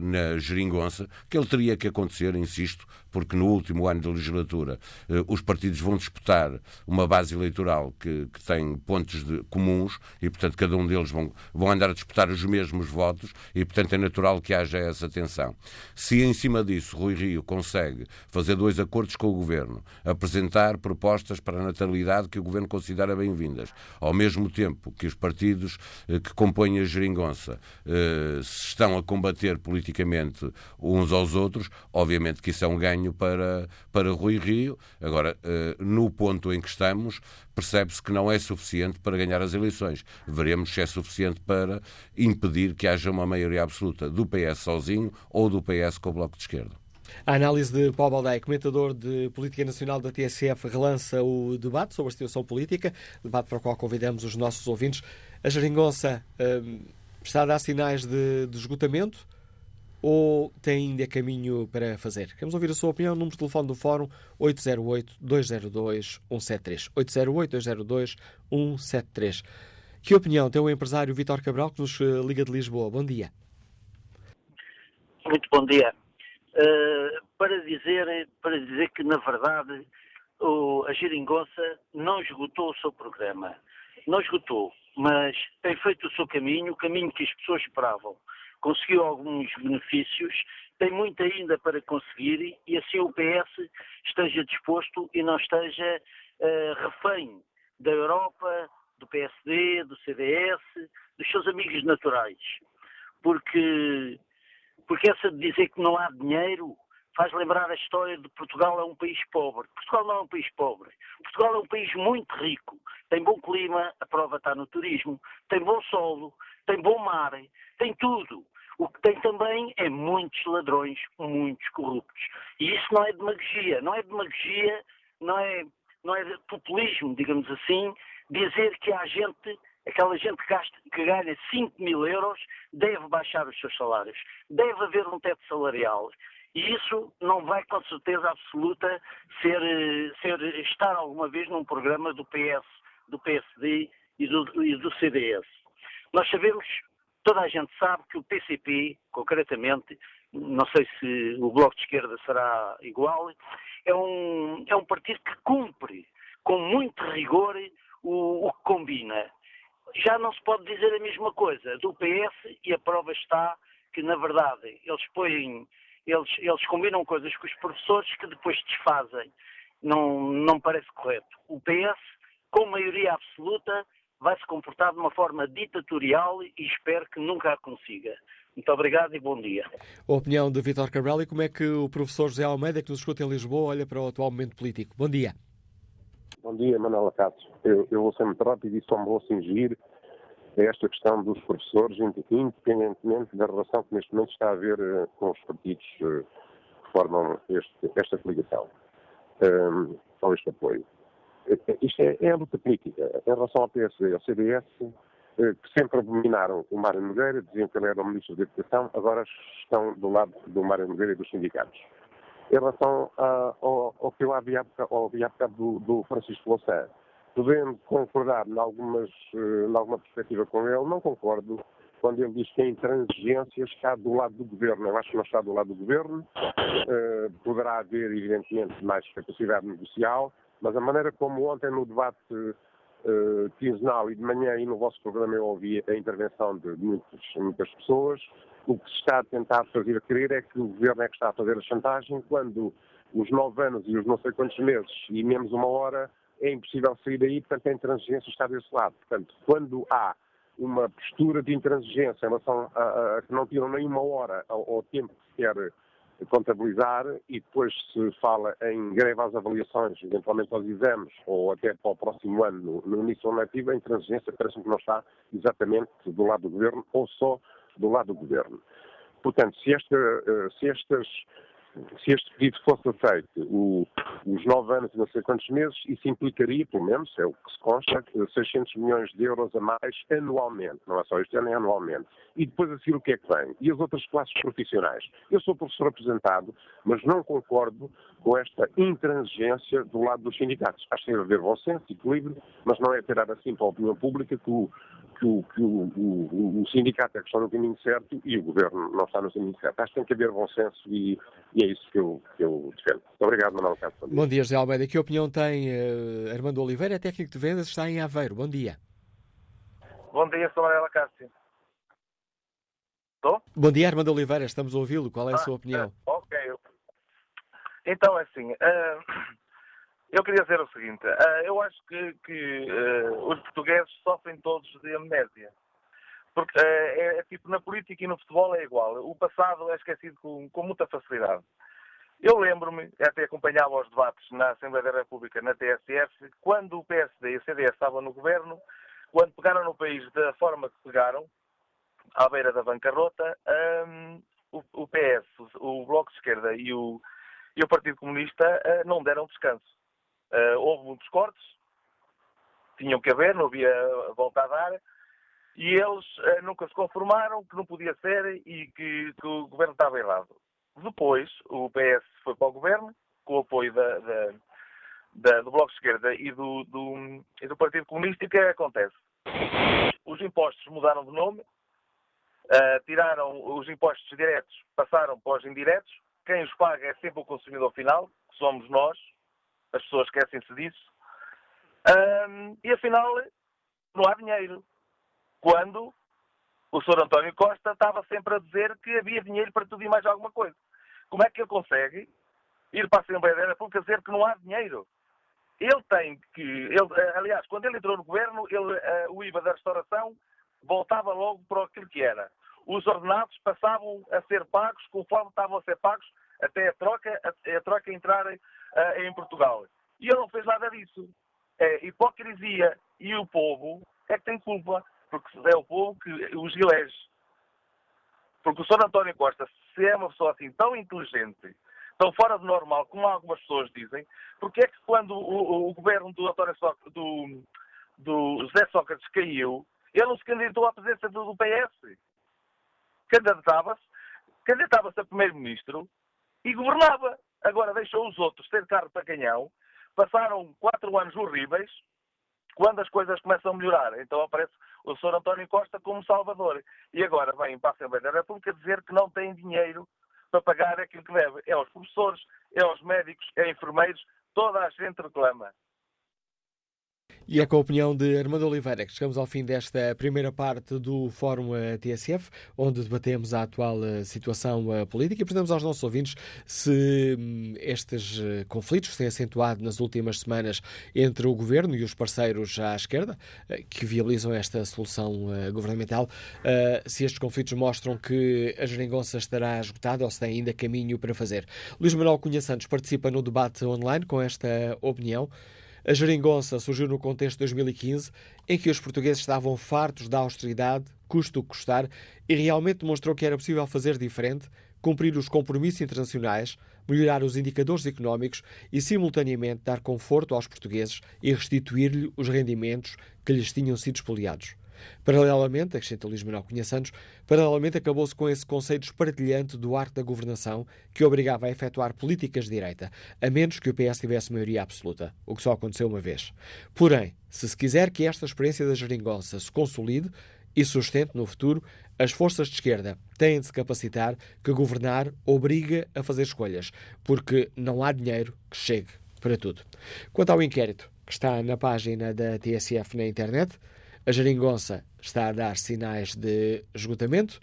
na geringonça, que ele teria que acontecer, insisto, porque no último ano da legislatura uh, os partidos vão disputar uma base eleitoral que, que tem pontos de, comuns e, portanto, cada um deles vão, vão andar a disputar os mesmos votos e, portanto, é natural que haja essa tensão. Se em cima disso Rui Rio consegue fazer dois acordos com o Governo, apresentar propostas para a natalidade que o Governo considera bem-vindas, ao mesmo tempo que os partidos partidos eh, que compõem a geringonça eh, estão a combater politicamente uns aos outros, obviamente que isso é um ganho para, para Rui Rio. Agora, eh, no ponto em que estamos, percebe-se que não é suficiente para ganhar as eleições. Veremos se é suficiente para impedir que haja uma maioria absoluta do PS sozinho ou do PS com o Bloco de Esquerda. A análise de Paulo Baldaia, comentador de Política Nacional da TSF, relança o debate sobre a situação política, debate para o qual convidamos os nossos ouvintes. A geringonça um, está a dar sinais de, de, esgotamento ou tem ainda caminho para fazer? Queremos ouvir a sua opinião. Número de telefone do Fórum 808-202-173. 808-202-173. Que opinião tem o empresário Vítor Cabral, que nos eh, liga de Lisboa? Bom dia. Muito bom dia. Uh, para, dizer, para dizer que, na verdade, o, a geringonça não esgotou o seu programa. Não esgotou mas tem feito o seu caminho, o caminho que as pessoas esperavam. Conseguiu alguns benefícios, tem muito ainda para conseguir e assim o PS esteja disposto e não esteja uh, refém da Europa, do PSD, do CDS, dos seus amigos naturais. Porque, porque essa de dizer que não há dinheiro faz lembrar a história de Portugal é um país pobre. Portugal não é um país pobre. Portugal é um país muito rico. Tem bom clima, a prova está no turismo, tem bom solo, tem bom mar, tem tudo. O que tem também é muitos ladrões, muitos corruptos. E isso não é demagogia, não é demagogia, não é, não é populismo, digamos assim, dizer que há gente aquela gente que, gasta, que, ganha 5 mil euros deve baixar os seus salários. Deve haver um teto salarial. E isso não vai, com certeza absoluta, ser, ser, estar alguma vez num programa do PS, do PSD e do, e do CDS. Nós sabemos, toda a gente sabe que o PCP, concretamente, não sei se o Bloco de Esquerda será igual, é um, é um partido que cumpre com muito rigor o, o que combina. Já não se pode dizer a mesma coisa do PS e a prova está que, na verdade, eles põem eles, eles combinam coisas com os professores que depois desfazem. Não, não parece correto. O PS, com maioria absoluta, vai se comportar de uma forma ditatorial e espero que nunca a consiga. Muito obrigado e bom dia. A opinião de Vitor Cabral e como é que o professor José Almeida, que nos escuta em Lisboa, olha para o atual momento político. Bom dia. Bom dia, Manuela Catos. Eu, eu vou ser muito rápido e só me vou cingir a esta questão dos professores, independentemente da relação que neste momento está a haver uh, com os partidos uh, que formam este, esta coligação, um, ou este apoio. Isto é, é, a luta política. Em relação ao PSD e ao CDS, que sempre abominaram o Mário Nogueira, diziam que ele era o Ministro da Educação, agora estão do lado do Mário Nogueira e dos sindicatos. Em relação a, ao, ao, que eu havia, havia bocado do, do Francisco Louçã, podendo concordar em, algumas, eh, em alguma perspectiva com ele, não concordo quando ele diz que a intransigência está do lado do governo. Eu acho que não está do lado do governo. Uh, poderá haver, evidentemente, mais capacidade negocial, mas a maneira como ontem no debate uh, quinzenal e de manhã e no vosso programa eu ouvi a intervenção de muitos, muitas pessoas, o que se está a tentar fazer crer é que o governo é que está a fazer a chantagem quando os nove anos e os não sei quantos meses e menos uma hora é impossível sair daí, portanto a intransigência está desse lado. Portanto, quando há uma postura de intransigência em relação a, a que não tiram nem uma hora ao, ao tempo que se quer contabilizar e depois se fala em greve às avaliações, eventualmente aos exames ou até para o próximo ano, no, início do letivo, a intransigência parece-me que não está exatamente do lado do governo ou só do lado do governo. Portanto, se, esta, eh, se estas se este pedido fosse aceito, o, os nove anos e não sei quantos meses, isso implicaria, pelo menos, é o que se consta, 600 milhões de euros a mais anualmente, não é só este ano, é anualmente. E depois assim o que é que vem? E as outras classes profissionais? Eu sou professor apresentado, mas não concordo com esta intransigência do lado dos sindicatos. Acho que a haver bom senso, equilíbrio, mas não é tirar assim para a opinião pública que o, que o, que o, o, o sindicato é que está no caminho certo e o governo não está no caminho certo. Acho que tem que haver bom senso e, e é isso que eu, que eu defendo. Muito obrigado, Manuel Castro. Bom dia, José Almeida. Que opinião tem uh, Armando Oliveira, técnico de vendas, está em Aveiro. Bom dia. Bom dia, sou Manuela Cássio. Estou? Bom dia, Armando Oliveira. Estamos a ouvi-lo. Qual é a ah, sua opinião? Uh, ok. Então, é assim, uh, eu queria dizer o seguinte. Uh, eu acho que, que os portugueses sofrem todos de amnésia. Porque é, é, tipo, na política e no futebol é igual. O passado é esquecido com, com muita facilidade. Eu lembro-me, até acompanhava os debates na Assembleia da República, na TSF, quando o PSD e o CDS estavam no governo, quando pegaram no país da forma que pegaram, à beira da bancarrota, um, o, o, PS, o, o, Bloco de Esquerda e o, e o Partido Comunista uh, não deram descanso. Uh, houve muitos cortes, tinham que haver, não havia volta a dar, e eles uh, nunca se conformaram que não podia ser e que, que, o governo estava errado. Depois, o PS foi para o governo, com o apoio da, da, da, do Bloco de Esquerda e do, do, e do Partido Comunista, e o que é acontece? Os impostos mudaram de nome, uh, tiraram os impostos diretos, passaram para os indiretos, quem os paga é sempre o consumidor final, que somos nós, as pessoas esquecem-se disso, um, e afinal não há dinheiro quando o Sr. António Costa estava sempre a dizer que havia dinheiro para tudo e mais alguma coisa. Como é que ele consegue ir para a Assembleia da República dizer que não há dinheiro? Ele tem que. Ele, eh, aliás, quando ele entrou no governo, ele, uh, o IVA da restauração voltava logo para aquilo que era. Os ordenados passavam a ser pagos conforme estavam a ser pagos até a troca, a, a troca entrar uh, em Portugal. E ele não fez nada disso. É hipocrisia. E o povo é que tem culpa porque é o povo que os elege. Porque o Sr. António Costa, se é uma pessoa assim tão inteligente, tão fora do normal, como algumas pessoas dizem, porque é que quando o, o, governo do, António so do, do José Sócrates caiu, ele não se candidatou à presença do, do PS? Candidatava-se, candidatava-se a primeiro-ministro e governava. Agora deixou os outros ter carro para canhão, passaram quatro anos horríveis, quando as coisas começam a melhorar, então aparece o Sr. António Costa como salvador. E agora vem para a Assembleia da República dizer que não tem dinheiro para pagar aquilo que deve. É aos professores, é aos médicos, é enfermeiros, toda a gente reclama. E é com a opinião de Armando Oliveira que chegamos ao fim desta primeira parte do Fórum eh, TSF, onde debatemos a atual eh, situação eh, política e perguntamos aos nossos ouvintes se hum, estes conflitos têm acentuado nas últimas semanas entre o governo e os parceiros à esquerda, que viabilizam esta solução governamental, se estes conflitos mostram que a geringonça estará esgotada ou se tem ainda caminho para fazer. Luís Manuel Cunha Santos participa no debate online com esta opinião. A geringonça surgiu no contexto de 2015, em que os portugueses estavam fartos da austeridade, custo o que custar, e realmente demonstrou que era possível fazer diferente, cumprir os compromissos internacionais, melhorar os indicadores económicos e, simultaneamente, dar conforto aos portugueses e restituir-lhe os rendimentos que lhes tinham sido espoliados. Paralelamente, acrescenta Luís Manuel Cunha Santos, paralelamente acabou-se com esse conceito espartilhante do arte da governação que obrigava a efetuar políticas de direita, a menos que o PS tivesse maioria absoluta, o que só aconteceu uma vez. Porém, se se quiser que esta experiência da geringonça se consolide e sustente no futuro, as forças de esquerda têm de se capacitar que governar obriga a fazer escolhas, porque não há dinheiro que chegue para tudo. Quanto ao inquérito que está na página da TSF na internet, a geringonça está a dar sinais de esgotamento.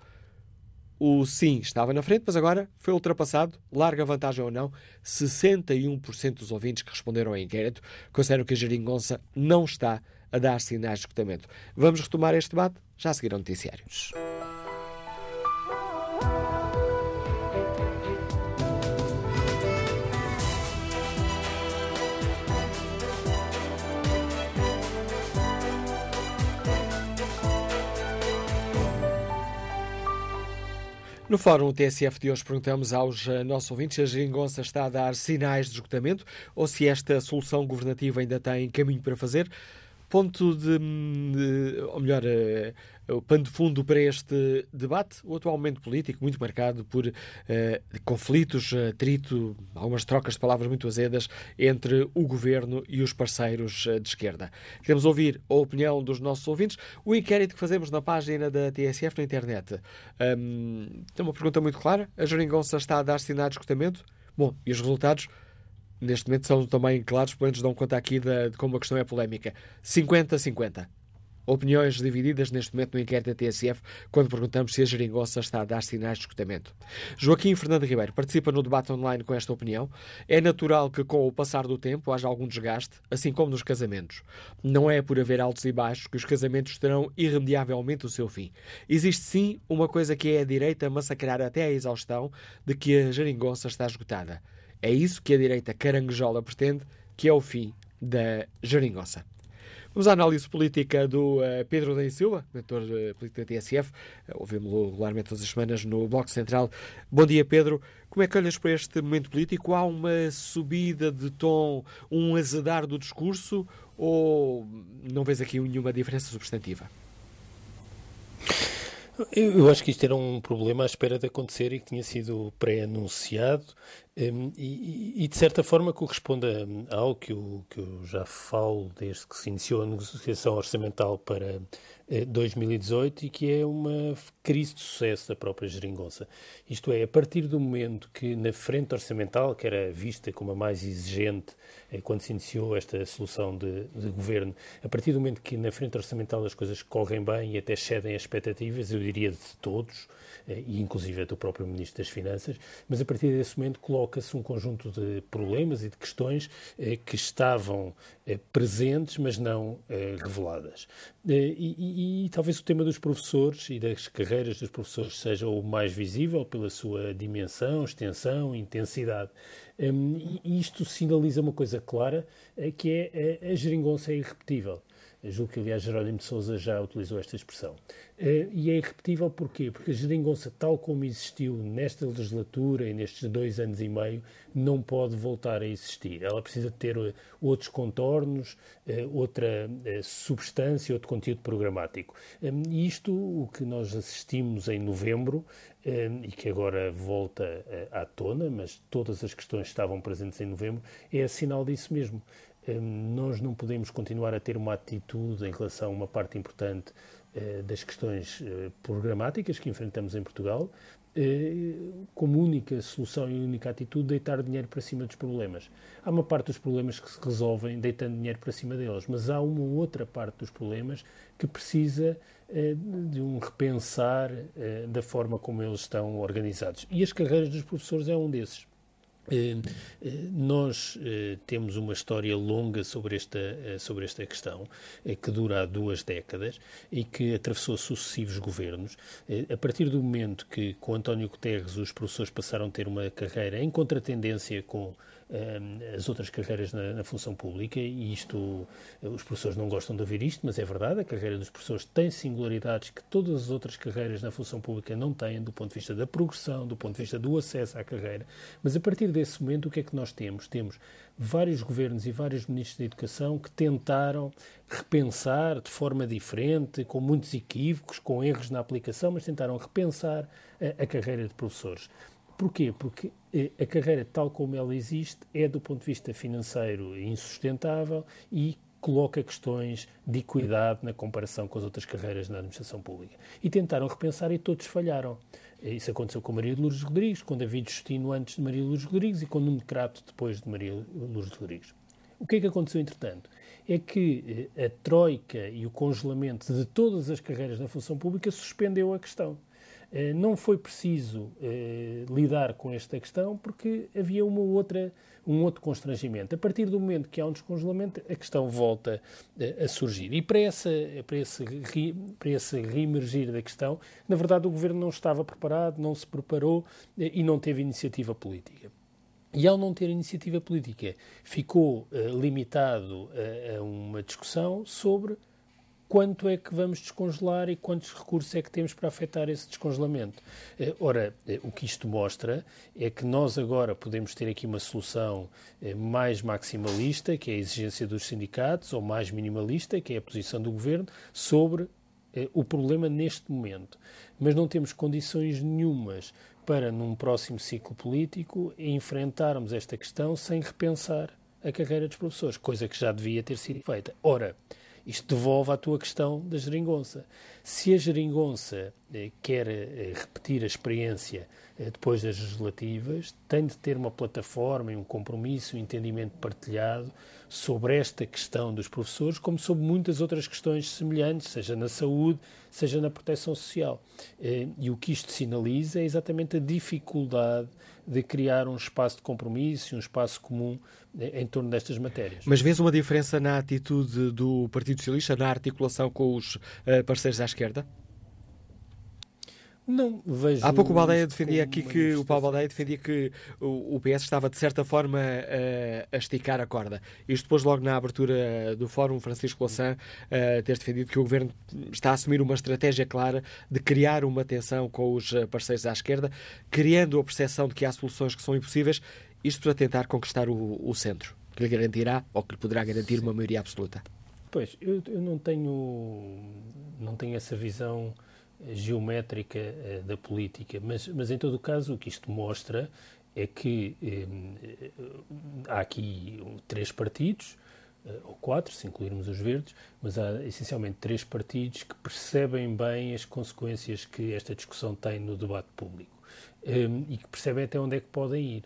o sim estava na frente, mas agora foi ultrapassado. Larga vantagem ou não, 61% dos ouvintes que responderam ao inquérito consideram que a geringonça não está a dar sinais de esgotamento. Vamos retomar este debate já a seguir ao noticiários. No Fórum TSF de hoje perguntamos aos eh, nossos ouvintes se a geringonça está a dar sinais de esgotamento ou se esta solução governativa ainda tem caminho para fazer. Ponto de, ou melhor, uh, o pano de fundo para este debate, o atual momento político muito marcado por uh, conflitos, atrito, algumas trocas de palavras muito azedas entre o governo e os parceiros de esquerda. Queremos ouvir a opinião dos nossos ouvintes. O inquérito que fazemos na página da TSF na internet um, tem uma pergunta muito clara. A geringonça está a dar sinais de esgotamento? Bom, e os resultados? Neste momento são também claros, pelo menos dão conta aqui de, de como a questão é polémica. 50-50. Opiniões divididas neste momento no inquérito da TSF, quando perguntamos se a geringonça está a dar sinais de escutamento. Joaquim Fernando Ribeiro participa no debate online com esta opinião. É natural que, com o passar do tempo, haja algum desgaste, assim como nos casamentos. Não é por haver altos e baixos que os casamentos terão irremediavelmente o seu fim. Existe sim uma coisa que é a direita massacrar até a exaustão de que a geringonça está esgotada. É isso que a direita caranguejola pretende, que é o fim da geringonça. Vamos à análise política do uh, Pedro da Silva, mentor uh, político da TSF. Uh, Ouvimos-lo regularmente todas as semanas no Bloco Central. Bom dia, Pedro. Como é que olhas para este momento político? Há uma subida de tom, um azedar do discurso ou não vês aqui nenhuma diferença substantiva? Eu acho que isto era um problema à espera de acontecer e que tinha sido pré-anunciado um, e, e, de certa forma corresponde a, algo que eu, que eu já falo desde que se iniciou a negociação orçamental para 2018 eh, e que é uma crise de sucesso da própria geringonça. Isto é, a partir do momento que na frente orçamental, que era vista como a mais exigente eh, quando se iniciou esta solução de, de, governo, a partir do momento que na frente orçamental as coisas correm bem e até cedem as expectativas, eu diria de todos, e inclusive do próprio Ministro das Finanças, mas a partir desse momento coloca-se um conjunto de problemas e de questões eh, que estavam eh, presentes, mas não reveladas. E, e, e, talvez o tema dos professores e das carreiras dos professores seja o mais visível pela sua dimensão, extensão, intensidade. Um, e isto sinaliza uma coisa clara, que é a, a geringonça é irrepetível. Julgo que, aliás, Jerónimo de Souza já utilizou esta expressão. Eh, e é irrepetível porquê? Porque a geringonça, tal como existiu nesta legislatura e nestes dois anos e meio, não pode voltar a existir. Ela precisa ter eh, outros contornos, eh, outra substância, outro conteúdo programático. E isto, o que nós assistimos em novembro, e que agora volta à tona, mas todas as questões estavam presentes em novembro, é sinal disso mesmo. Hum, nós não podemos continuar a ter uma atitude em relação a uma parte importante eh, das questões eh, programáticas que enfrentamos em Portugal, eh, como única solução e única atitude deitar dinheiro para cima dos problemas. Há uma parte dos problemas que se resolvem deitando dinheiro para cima deles, mas há uma outra parte dos problemas que precisa de um repensar da forma como eles estão organizados. E as carreiras dos professores é um desses. Eh, eh, nós eh, temos uma história longa sobre esta, sobre esta questão, que dura há duas décadas e que atravessou sucessivos governos. A partir do momento que, com António Guterres, os professores passaram a ter uma carreira em contratendência com as outras carreiras na, na, função pública, e isto, os professores não gostam de ouvir isto, mas é verdade, a carreira dos professores tem singularidades que todas as outras carreiras na função pública não têm, do ponto de vista da progressão, do ponto de vista do acesso à carreira, mas a partir desse momento o que é que nós temos? Temos vários governos e vários ministros da Educação que tentaram repensar de forma diferente, com muitos equívocos, com erros na aplicação, mas tentaram repensar a, a carreira de professores. Porquê? Porque eh, a carreira tal como ela existe é, do ponto de vista financeiro, insustentável e coloca questões de equidade na comparação com as outras carreiras na administração pública. E tentaram repensar e todos falharam. Eh, isso aconteceu com Maria de Lourdes Rodrigues, com David Justino antes de Maria de Lourdes Rodrigues e com Nuno Crato depois de Maria de Lourdes Rodrigues. O que é que aconteceu, entretanto? É que eh, a troika e o congelamento de todas as carreiras na função pública suspendeu a questão. Não foi preciso lidar com esta questão porque havia uma outra, um outro constrangimento. A partir do momento que há um descongelamento, a questão volta a surgir. E para, essa, para, esse, para esse reemergir da questão, na verdade, o governo não estava preparado, não se preparou e não teve iniciativa política. E ao não ter iniciativa política, ficou uh, limitado a, uma discussão sobre quanto é que vamos descongelar e quantos recursos é que temos para afetar esse descongelamento. Uh, ora, uh, o que isto mostra é que nós agora podemos ter aqui uma solução mais maximalista, que é a exigência dos sindicatos, ou mais minimalista, que é a posição do governo, sobre o problema neste momento. Mas não temos condições nenhumas para, num próximo ciclo político, enfrentarmos esta questão sem repensar a carreira dos professores, coisa que já devia ter sido feita. Ora, isto devolve à tua questão da geringonça. Se a geringonça eh, quer eh, repetir a experiência eh, depois das legislativas, tem de ter uma plataforma e um compromisso, um entendimento partilhado sobre esta questão dos professores, como sobre muitas outras questões semelhantes, seja na saúde, seja na proteção social. Eh, e o que isto sinaliza é exatamente a dificuldade de criar um espaço de compromisso, um espaço comum em torno destas matérias. Mas vês uma diferença na atitude do Partido Socialista, na articulação com os uh, parceiros à esquerda? Não vejo. Há pouco o Baldeia defendia aqui que o Paulo Baldeia defendia que o, PS estava de certa forma a, a, esticar a corda. Isto depois, logo na abertura do fórum, Francisco Louçã uh, ter defendido que o governo está a assumir uma estratégia clara de criar uma tensão com os parceiros à esquerda, criando a percepção de que há soluções que são impossíveis, isto para tentar conquistar o, o centro, que lhe garantirá ou que lhe poderá garantir uma maioria absoluta. Pois, eu, eu não tenho não tenho essa visão geométrica uh, da política, mas, mas em todo o caso o que isto mostra é que eh, há aqui três partidos, ou quatro, se incluirmos os verdes, mas há essencialmente três partidos que percebem bem as consequências que esta discussão tem no debate público e que percebem até onde é que podem ir.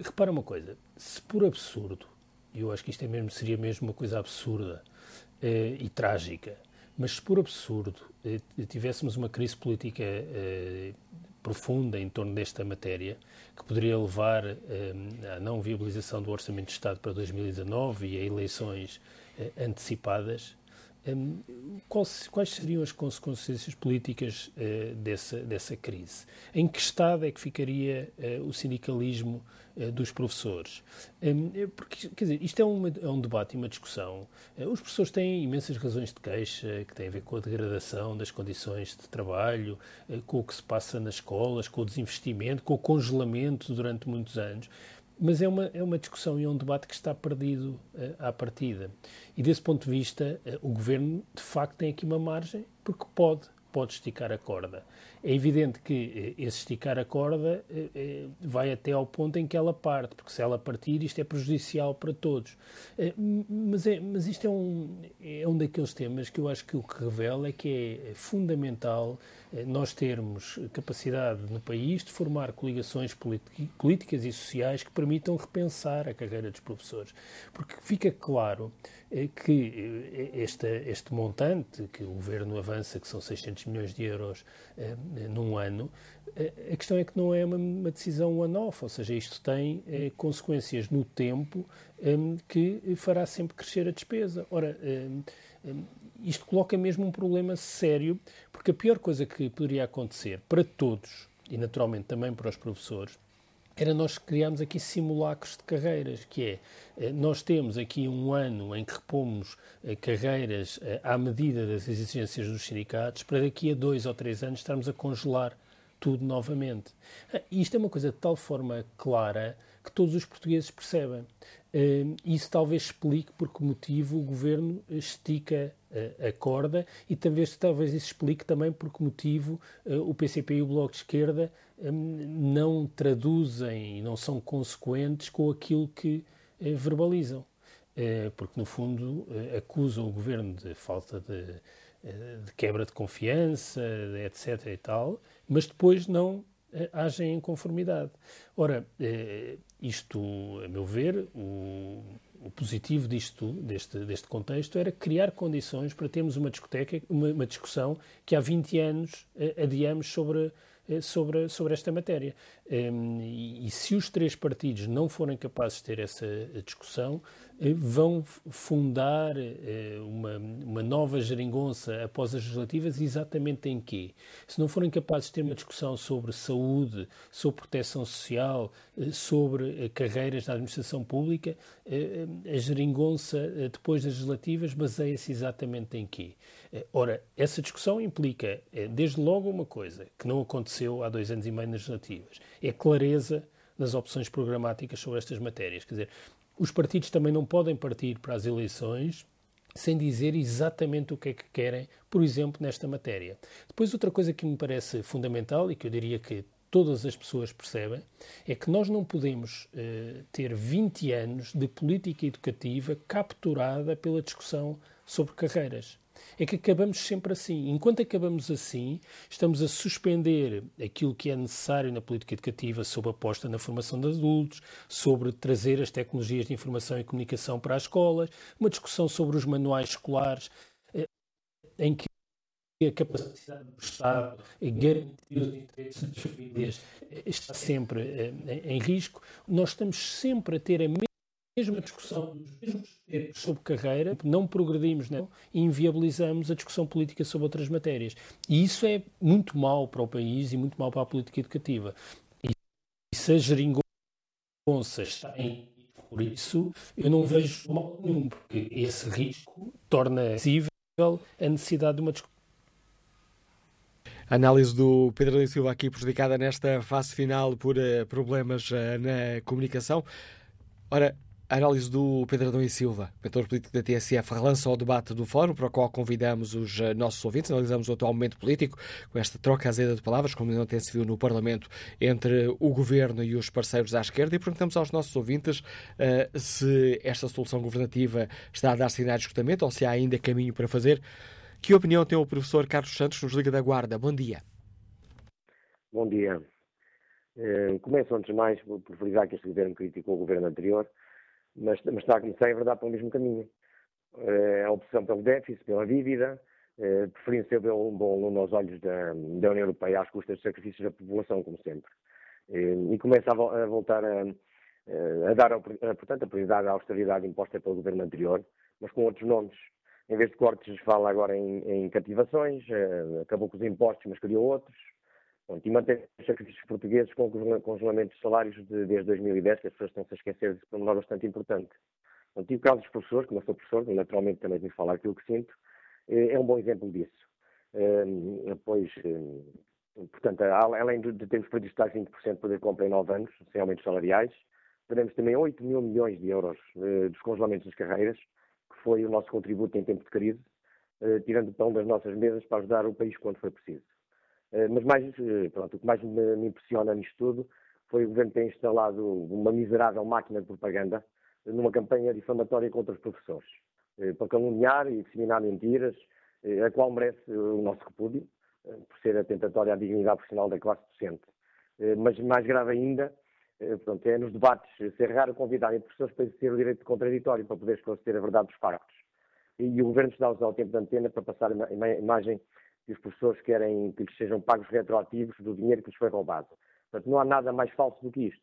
Repara uma coisa, se por absurdo, e eu acho que isto é mesmo, seria mesmo uma coisa absurda e trágica, mas se por absurdo eh, tivéssemos uma crise política eh, profunda em torno desta matéria, que poderia levar eh, à não viabilização do Orçamento de Estado para 2019 e a eleições antecipadas, quais, quais seriam as consequências políticas dessa, dessa crise? Em que estado é que ficaria o sindicalismo eh, dos professores. Eh, porque, quer dizer, isto é, uma, é um debate e uma discussão. Os professores têm imensas razões de queixa que têm a ver com a degradação das condições de trabalho, com o que se passa nas escolas, com o desinvestimento, com o congelamento durante muitos anos. Mas é uma, é uma discussão e é um debate que está perdido uh, à partida. E desse ponto de vista, uh, o governo de facto tem aqui uma margem, porque pode, pode esticar a corda. É evidente que eh, esse esticar a corda eh, eh, vai até ao ponto em que ela parte, porque se ela partir, isto é prejudicial para todos. Mas, é, mas isto é um, é um daqueles temas que eu acho que o que revela é que é fundamental nós termos capacidade no país de formar coligações políticas e sociais que permitam repensar a carreira dos professores. Porque fica claro que este, este montante que o governo avança, que são 600 milhões de euros eh, num ano. Eh, a questão é que não é uma, uma decisão one-off, ou seja, isto tem eh, consequências no tempo que fará sempre crescer a despesa. Ora, isto coloca mesmo um problema sério, porque a pior coisa que poderia acontecer para todos, e naturalmente também para os professores, era nós criarmos aqui simulacros de carreiras, que é, nós temos aqui um ano em que repomos eh, carreiras eh, à medida das exigências dos sindicatos, para daqui a dois ou três anos estarmos a congelar tudo novamente. Ah, isto é uma coisa de tal forma clara que todos os portugueses percebem. Isso talvez explique por que motivo o governo estica a corda e talvez, talvez isso explique também por que motivo uh, o PCP e o Bloco de Esquerda um, não traduzem e não são consequentes com aquilo que verbalizam. porque, no fundo, acusam o governo de falta de, de quebra de confiança, etc. e tal, mas depois não agem em conformidade. Ora, isto, a meu ver, o, o positivo disto, deste, deste contexto era criar condições para termos uma discoteca, uma, uma discussão que há 20 anos adiamos sobre eh, sobre, sobre esta matéria. Ehm, e, e, se os três partidos não forem capazes de ter essa discussão, eh, vão fundar eh, uma, uma nova geringonça após as legislativas exatamente em quê? Se não forem capazes de ter uma discussão sobre saúde, sobre proteção social, sobre carreiras na administração pública, a geringonça depois das legislativas baseia-se exatamente em quê? Ora, essa discussão implica, desde logo, uma coisa que não aconteceu há dois anos e meio nas legislativas: é clareza nas opções programáticas sobre estas matérias. Quer dizer, os partidos também não podem partir para as eleições sem dizer exatamente o que é que querem, por exemplo, nesta matéria. Depois, outra coisa que me parece fundamental e que eu diria que todas as pessoas percebem é que nós não podemos uh, ter 20 anos de política educativa capturada pela discussão sobre carreiras é que acabamos sempre assim. Enquanto acabamos assim, estamos a suspender aquilo que é necessário na política educativa sobre a aposta na formação de adultos, sobre trazer as tecnologias de informação e comunicação para as escolas, uma discussão sobre os manuais escolares, eh, em que a capacidade do Estado a garantir os interesses das famílias eh, está sempre eh, em risco. Nós estamos sempre a ter a mesma mesma discussão mesmos sobre carreira, não progredimos não, inviabilizamos a discussão política sobre outras matérias. E isso é muito mau para o país e muito mau para a política educativa. E se a geringonça está em por isso, eu não vejo mal nenhum, porque esse risco torna possível a necessidade de uma discussão. Análise do Pedro da Silva aqui prejudicada nesta fase final por uh, problemas uh, na comunicação. Ora, a análise do Pedro Adão e Silva, mentor político da TSF, relança o debate do fórum, para o qual convidamos os eh, nossos ouvintes. Analisamos o atual momento político, com esta troca azeda de palavras, como não tem se viu no Parlamento, entre o governo e os parceiros à esquerda, e perguntamos aos nossos ouvintes uh, se esta solução governativa está a dar sinais de esgotamento ou se há ainda caminho para fazer. Que opinião tem o professor Carlos Santos, nos Liga da Guarda? Bom dia. Bom dia. Uh, começo, antes de mais, por frisar que este governo criticou o governo anterior mas, mas está a começar, é verdade, pelo mesmo caminho. É a opção pelo déficit, pela dívida, é, preferindo ser um bom aluno aos olhos da, da União Europeia às custas dos sacrifícios da população, como sempre. É, e começa a, a voltar a, a dar, a, portanto, a prioridade à austeridade imposta pelo governo anterior, mas com outros nomes. Em vez de cortes, fala agora em, em cativações, acabou com os impostos, mas criou outros. Pronto, e mantém os sacrifícios portugueses com o congelamento de salários de, desde 2010, que as pessoas estão-se a esquecer desse pormenor bastante importante. Pronto, e o caso dos professores, como eu sou professor, naturalmente também que falar aquilo que sinto, é, é um bom exemplo disso. Um, pois, um, portanto, além de, de termos previsto 20% de poder de compra em 9 anos, sem aumentos salariais, teremos também 8 mil milhões de euros uh, dos congelamentos das carreiras, que foi o nosso contributo em tempo de crise, uh, tirando o pão das nossas mesas para ajudar o país quando foi preciso. Eh, mas mais, eh, pronto, o que mais me, impressiona nisto tudo foi o governo ter instalado uma miserável máquina de propaganda numa campanha difamatória contra os professores, eh, para caluniar e disseminar mentiras, a qual merece o nosso repúdio, por ser atentatória à dignidade profissional da classe docente. Mas mais grave ainda, pronto, é nos debates ser raro convidarem professores para exercer o direito contraditório, para poder esclarecer a verdade dos factos. E o governo está a usar o tempo de antena para passar a imagem que os professores querem que lhes sejam pagos retroativos do dinheiro que lhes foi roubado. Portanto, não há nada mais falso do que isto.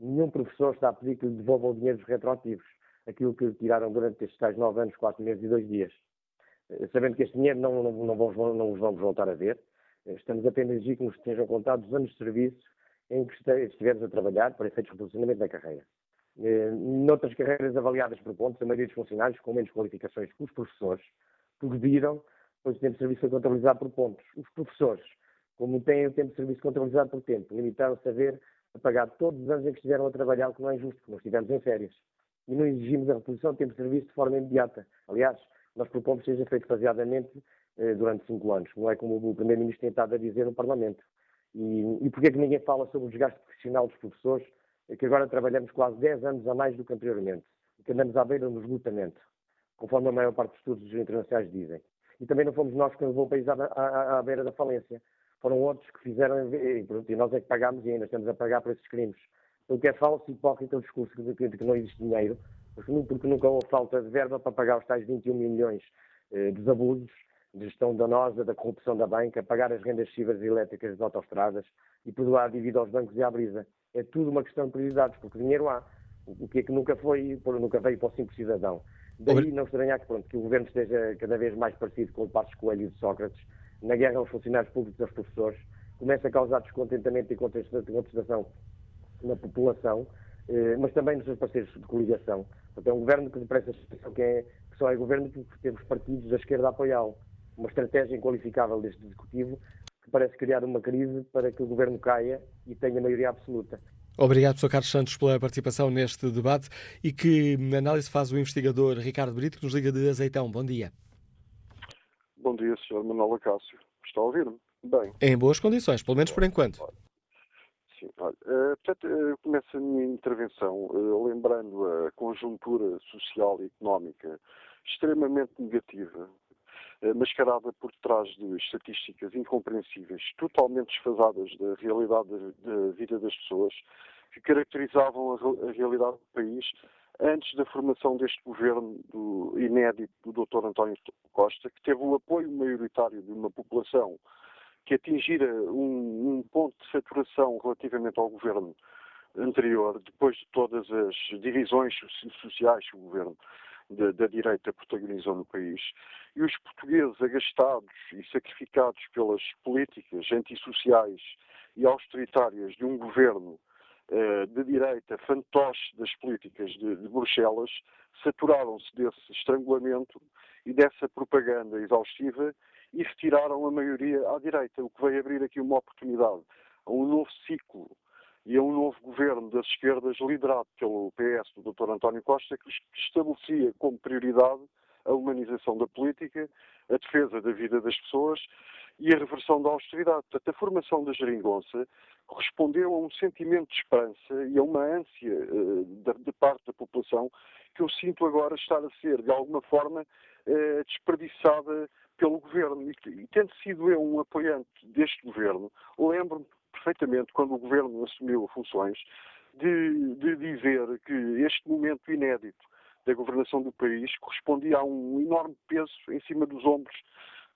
Nenhum professor está a pedir que lhe devolvam o dinheiro retroativos, aquilo que lhe tiraram durante estes tais nove anos, quatro meses e dois dias. Eh, sabendo que este dinheiro não, não, não, não os vamos voltar a ver, eh, estamos apenas a exigir que nos estejam contados os anos de serviço em que estivermos a trabalhar para efeitos de reposicionamento da carreira. Eh, noutras carreiras avaliadas por pontos, a maioria dos funcionários com menos qualificações que os professores progrediram o tempo de serviço foi contabilizado por pontos. Os professores, como têm o tempo de serviço contabilizado por tempo, limitaram-se a ver a pagar todos os anos em que estiveram a trabalhar, o que não é justo, porque nós estivemos em férias. E não exigimos a reposição do tempo de serviço de forma imediata. Aliás, nós propomos que seja feito faseadamente eh, durante cinco anos, não é como o Primeiro-Ministro tem estado a dizer no Parlamento. E, e porquê é que ninguém fala sobre o desgaste profissional dos professores, que agora trabalhamos quase 10 anos a mais do que anteriormente, e que andamos à beira do esgotamento, conforme a maior parte dos estudos internacionais dizem e também não fomos nós que levou o país à, à, à, beira da falência. Foram outros que fizeram, e, e nós é que pagámos e ainda estamos a pagar por esses crimes. O que é falso e hipócrita o discurso de que, de que não existe dinheiro porque nunca houve falta de verba para pagar os tais 21 milhões eh, dos abusos, de gestão danosa, da corrupção da banca, pagar as rendas cívicas elétricas das autostradas e perdoar a dívida aos bancos e à brisa. É tudo uma questão de prioridades, porque dinheiro há. O que é que nunca foi, nunca veio para o simples cidadão. Daí não estranhar que, pronto, que o governo esteja cada vez mais parecido com o Passos Coelho e de Sócrates, na guerra aos funcionários públicos e aos professores, começa a causar descontentamento e contestação na população, eh, mas também nos seus parceiros de coligação. Portanto, é um governo que depressa a que, é, que só é governo porque temos partidos da esquerda a apoiá-lo. Uma estratégia inqualificável deste Executivo que parece criar uma crise para que o governo caia e tenha maioria absoluta. Obrigado, Sr. Carlos Santos, pela participação neste debate e que análise faz o investigador Ricardo Brito, que nos liga de Azeitão. Bom dia. Bom dia, Sr. Manuel Cássio. Está a ouvir-me? Bem. Em boas condições, pelo menos por enquanto. Sim, olha, uh, portanto, uh, começo a minha intervenção uh, lembrando a conjuntura social e económica extremamente negativa, mascarada por trás de estatísticas incompreensíveis, totalmente desfasadas da realidade da vida das pessoas, que caracterizavam a, a realidade do país antes da formação deste governo do, inédito do Dr. António Costa, que teve o apoio maioritário de uma população que atingira um, um ponto de saturação relativamente ao governo anterior, depois de todas as divisões sociais que o governo da, da, direita protagonizou no país. E os portugueses agastados e sacrificados pelas políticas antissociais e austeritárias de um governo eh, de direita, fantoche das políticas de, de Bruxelas, saturaram-se desse estrangulamento e dessa propaganda exaustiva e retiraram a maioria à direita, o que veio abrir aqui uma oportunidade a um novo ciclo e a um novo governo das esquerdas liderado pelo PS do Dr. António Costa, que estabelecia como prioridade a humanização da política, a defesa da vida das pessoas e a reversão da austeridade. Portanto, a formação da geringonça correspondeu a um sentimento de esperança e a uma ânsia uh, de, parte da população que eu sinto agora estar a ser, de alguma forma, uh, desperdiçada pelo governo. E tendo sido eu um apoiante deste governo, lembro-me perfeitamente, quando o governo assumiu funções, de, de dizer que este momento inédito da governação do país correspondia a um enorme peso em cima dos ombros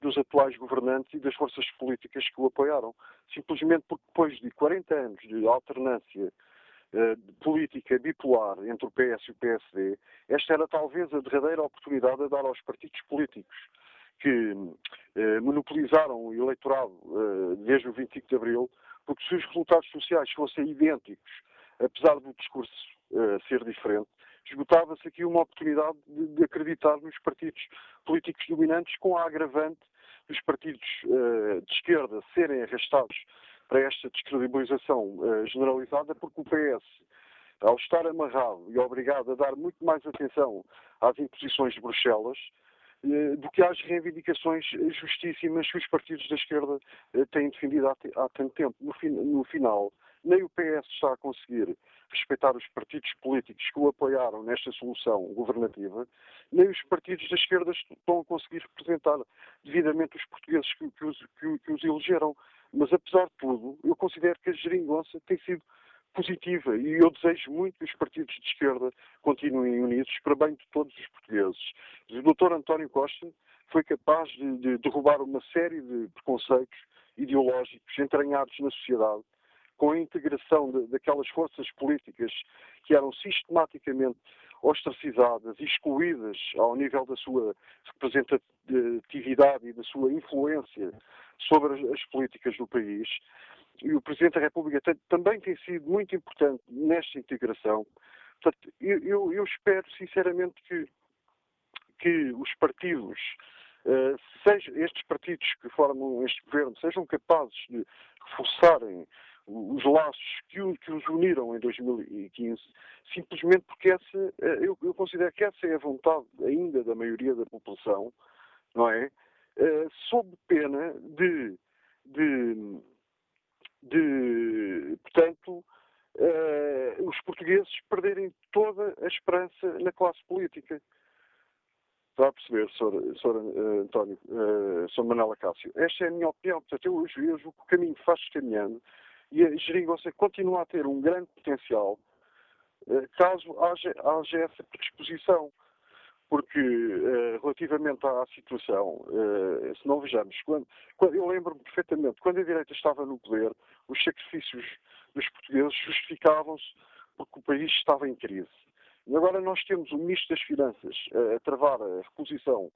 dos atuais governantes e das forças políticas que o apoiaram. Simplesmente porque depois de 40 anos de alternância uh, política bipolar entre o PS e o PSD, esta era talvez a derradeira oportunidade a dar aos partidos políticos que uh, monopolizaram o eleitorado uh, desde o 25 de Abril, porque se os resultados sociais fossem idênticos, apesar do discurso ser diferente, esgotava-se aqui uma oportunidade de, de, acreditar nos partidos políticos dominantes com a agravante dos partidos uh, de esquerda serem arrastados para esta descredibilização uh, generalizada, porque o PS, ao estar amarrado e obrigado a dar muito mais atenção às imposições de Bruxelas, uh, do que às reivindicações justíssimas que os partidos da esquerda têm defendido há, há tanto tempo. No, no final, nem o PS está a conseguir respeitar os partidos políticos que o apoiaram nesta solução governativa, nem os partidos da esquerda estão a conseguir representar devidamente os portugueses que, que, os, que, que os elegeram. Mas, apesar de tudo, eu considero que a geringonça tem sido positiva e eu desejo muito que os partidos de esquerda continuem unidos para bem de todos os portugueses. O Dr. António Costa foi capaz de, de derrubar uma série de preconceitos ideológicos entranhados na sociedade com a integração de, daquelas forças políticas que eram sistematicamente ostracizadas excluídas ao nível da sua representatividade e da sua influência sobre as, as políticas do país. E o Presidente da República tem, também tem sido muito importante nesta integração. Portanto, eu, eu, eu espero sinceramente que, que os partidos, uh, seja, estes partidos que formam este governo, sejam capazes de reforçarem os laços que, que, os uniram em 2015, simplesmente porque essa, eh, eu, eu, considero que essa é a vontade ainda da maioria da população, não é? Uh, sob pena de, de, de portanto, uh, os portugueses perderem toda a esperança na classe política. Está a perceber, Sr. Uh, António, uh, Sr. Manuel Acácio? Esta é a minha opinião. Portanto, eu, eu, eu, o caminho faz caminhando e a geringonça continua a ter um grande potencial caso haja, haja essa predisposição porque uh, relativamente à situação, uh, se não vejamos, quando, quando eu lembro-me perfeitamente, quando a direita estava no poder, os sacrifícios dos portugueses justificavam-se porque o país estava em crise. E agora nós temos o Ministro das Finanças uh, a travar a reposição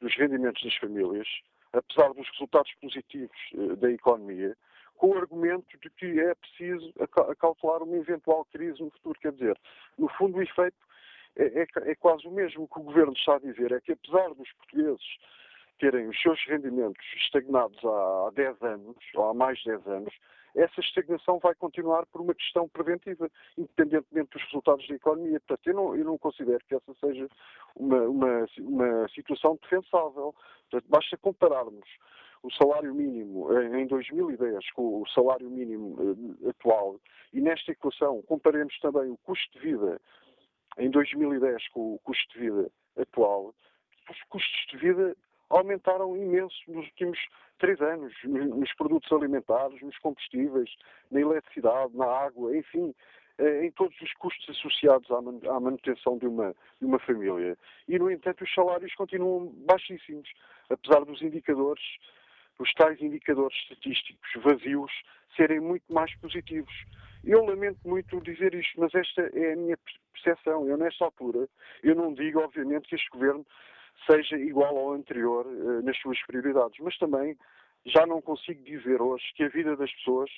dos rendimentos das famílias, apesar dos resultados positivos da economia, com o argumento de que é preciso calcular uma eventual crise no futuro. Quer dizer, no fundo, o efeito é, é, é quase o mesmo. Que o governo está a dizer é que, apesar dos portugueses terem os seus rendimentos estagnados há 10 anos, ou há mais de 10 anos, essa estagnação vai continuar por uma questão preventiva, independentemente dos resultados da economia. Portanto, eu não, eu não considero que essa seja uma, uma, uma situação defensável. Portanto, basta compararmos o salário mínimo em 2010 com o salário mínimo eh, atual e nesta equação comparemos também o custo de vida em 2010 com o custo de vida atual, os custos de vida aumentaram imenso nos últimos três anos, nos produtos alimentares, nos combustíveis, na eletricidade, na água, enfim, eh, em todos os custos associados à manutenção de uma, de uma família. E, no entanto, os salários continuam baixíssimos, apesar dos indicadores, os tais indicadores estatísticos vazios, serem muito mais positivos. Eu lamento muito dizer isto, mas esta é a minha percepção. Eu, nesta altura, eu não digo, obviamente, que este governo seja igual ao anterior uh, nas suas prioridades, mas também já não consigo dizer hoje que a vida das pessoas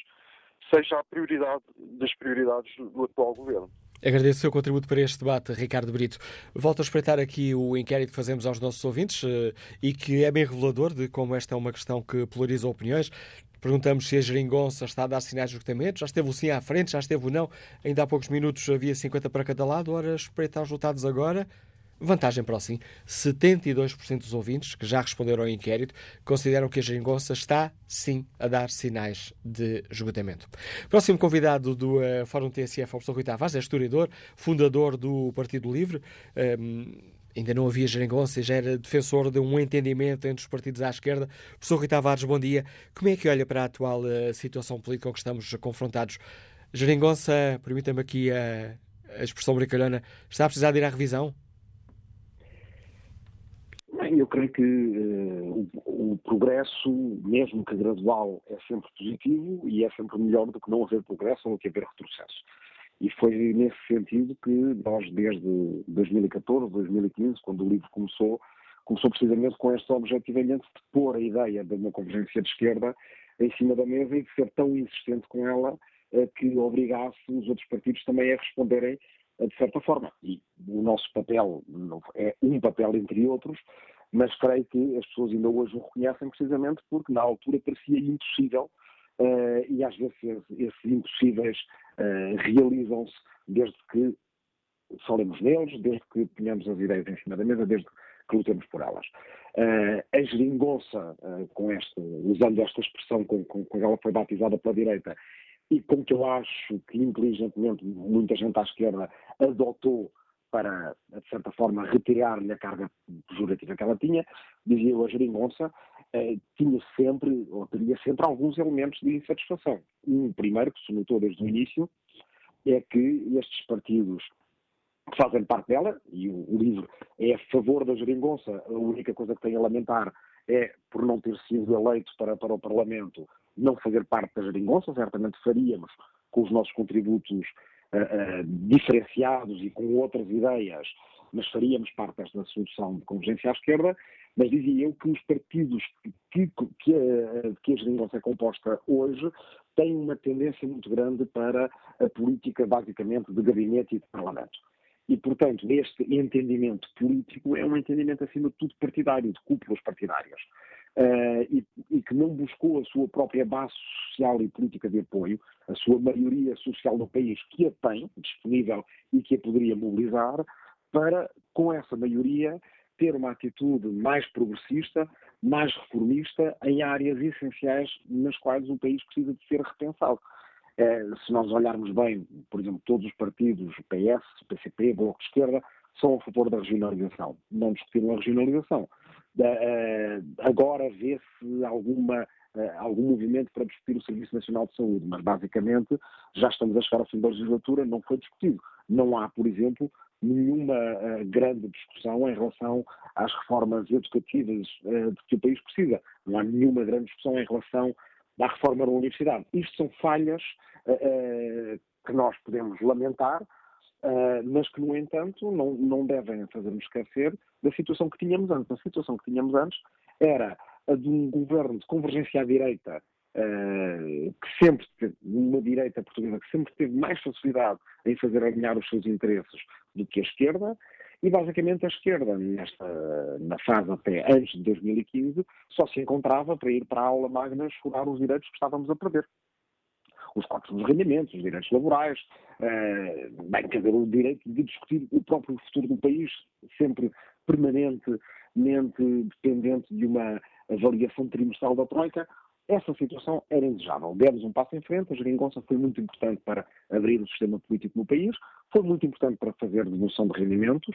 seja a prioridade das prioridades do, do atual governo. Agradeço o seu contributo para este debate, Ricardo Brito. Volto a espreitar aqui o inquérito que fazemos aos nossos ouvintes uh, e que é bem revelador de como esta é uma questão que polariza opiniões. Perguntamos se a geringonça está a dar sinais de esgotamento. Já esteve o sim à frente, já esteve o não. Ainda há poucos minutos havia 50 para cada lado. Ora, espreitar os resultados agora. Vantagem para o sim. 72% dos ouvintes que já responderam ao inquérito consideram que a geringonça está, sim, a dar sinais de esgotamento. Próximo convidado do uh, Fórum TSF é o professor Rui Tavares, é historiador, fundador do Partido Livre. Um, ainda não havia geringonça e já era defensor de um entendimento entre os partidos à esquerda. Professor Rui Tavares, bom dia. Como é que olha para a atual uh, situação política com que estamos confrontados? Geringonça, permita-me aqui a, a expressão brincalhona, está a precisar de ir à revisão? Eu creio que uh, o, o, progresso, mesmo que gradual, é sempre positivo e é sempre melhor do que não haver progresso ou que haver retrocesso. E foi nesse sentido que nós, desde 2014, 2015, quando o livro começou, começou precisamente com este objetivamente de pôr a ideia de uma convergência de esquerda em cima da mesa e de ser tão insistente com ela eh, que obrigasse os outros partidos também a responderem eh, de certa forma. E o nosso papel é um papel entre outros, mas creio que as pessoas ainda hoje o reconhecem precisamente porque na altura parecia impossível uh, e às vezes esses impossíveis uh, realizam-se desde que falemos neles, desde que ponhamos as ideias em cima da mesa, desde que lutemos por elas. Uh, a geringonça, com este, usando esta expressão com, com, com ela foi batizada pela direita, e com que eu acho que inteligentemente muita gente à esquerda adotou para, de certa forma, retirar-lhe a carga pejorativa que ela tinha, dizia eu a geringonça, eh, tinha sempre, ou teria sempre alguns elementos de insatisfação. Um primeiro, que se notou desde o início, é que estes partidos que fazem parte dela, e o, o livro é a favor da geringonça, a única coisa que tem a lamentar é, por não ter sido eleito para, para o Parlamento, não fazer parte da geringonça, certamente faríamos com os nossos contributos uh, diferenciados e com outras ideias, mas faríamos parte desta solução de convergência à esquerda, mas dizia eu que os partidos que, que, que, a, que a geringonça é composta hoje têm uma tendência muito grande para a política, basicamente, de gabinete e de parlamento. E, portanto, este entendimento político é um entendimento, acima de tudo, partidário, de cúpulas partidárias. Uh, e, e, que não buscou a sua própria base social e política de apoio, a sua maioria social no país, que a tem disponível e que a poderia mobilizar, para, com essa maioria, ter uma atitude mais progressista, mais reformista em áreas essenciais nas quais o país precisa de ser repensado. É, se nós olharmos bem, por exemplo, todos os partidos, PS, PCP, Bloco de Esquerda, são a favor da regionalização. Não discutiram a regionalização. Uh, agora vê-se alguma algum movimento para discutir o Serviço Nacional de Saúde, mas basicamente já estamos a chegar ao fim da legislatura, não foi discutido. Não há, por exemplo, nenhuma uh, grande discussão em relação às reformas educativas de que o país precisa. Não há nenhuma grande discussão em relação à reforma da universidade. Isto são falhas que nós podemos lamentar, mas que, no entanto, não, não devem fazer-nos esquecer da situação que tínhamos antes. A situação que tínhamos antes era a de um governo de convergência à direita Uh, que sempre teve, uma direita portuguesa que sempre teve mais facilidade em fazer alinhar os seus interesses do que a esquerda, e basicamente a esquerda, nesta, na fase até antes de 2015, só se encontrava para ir para a aula magna chorar os direitos que estávamos a perder. Os cortes dos rendimentos, os direitos laborais, uh, bem, quer dizer, o direito de discutir o próprio futuro do país, sempre permanentemente dependente de uma avaliação trimestral da Troika, essa situação era indesejável. Demos um passo em frente, a geringonça foi muito importante para abrir o sistema político no país, foi muito importante para fazer devolução de rendimentos,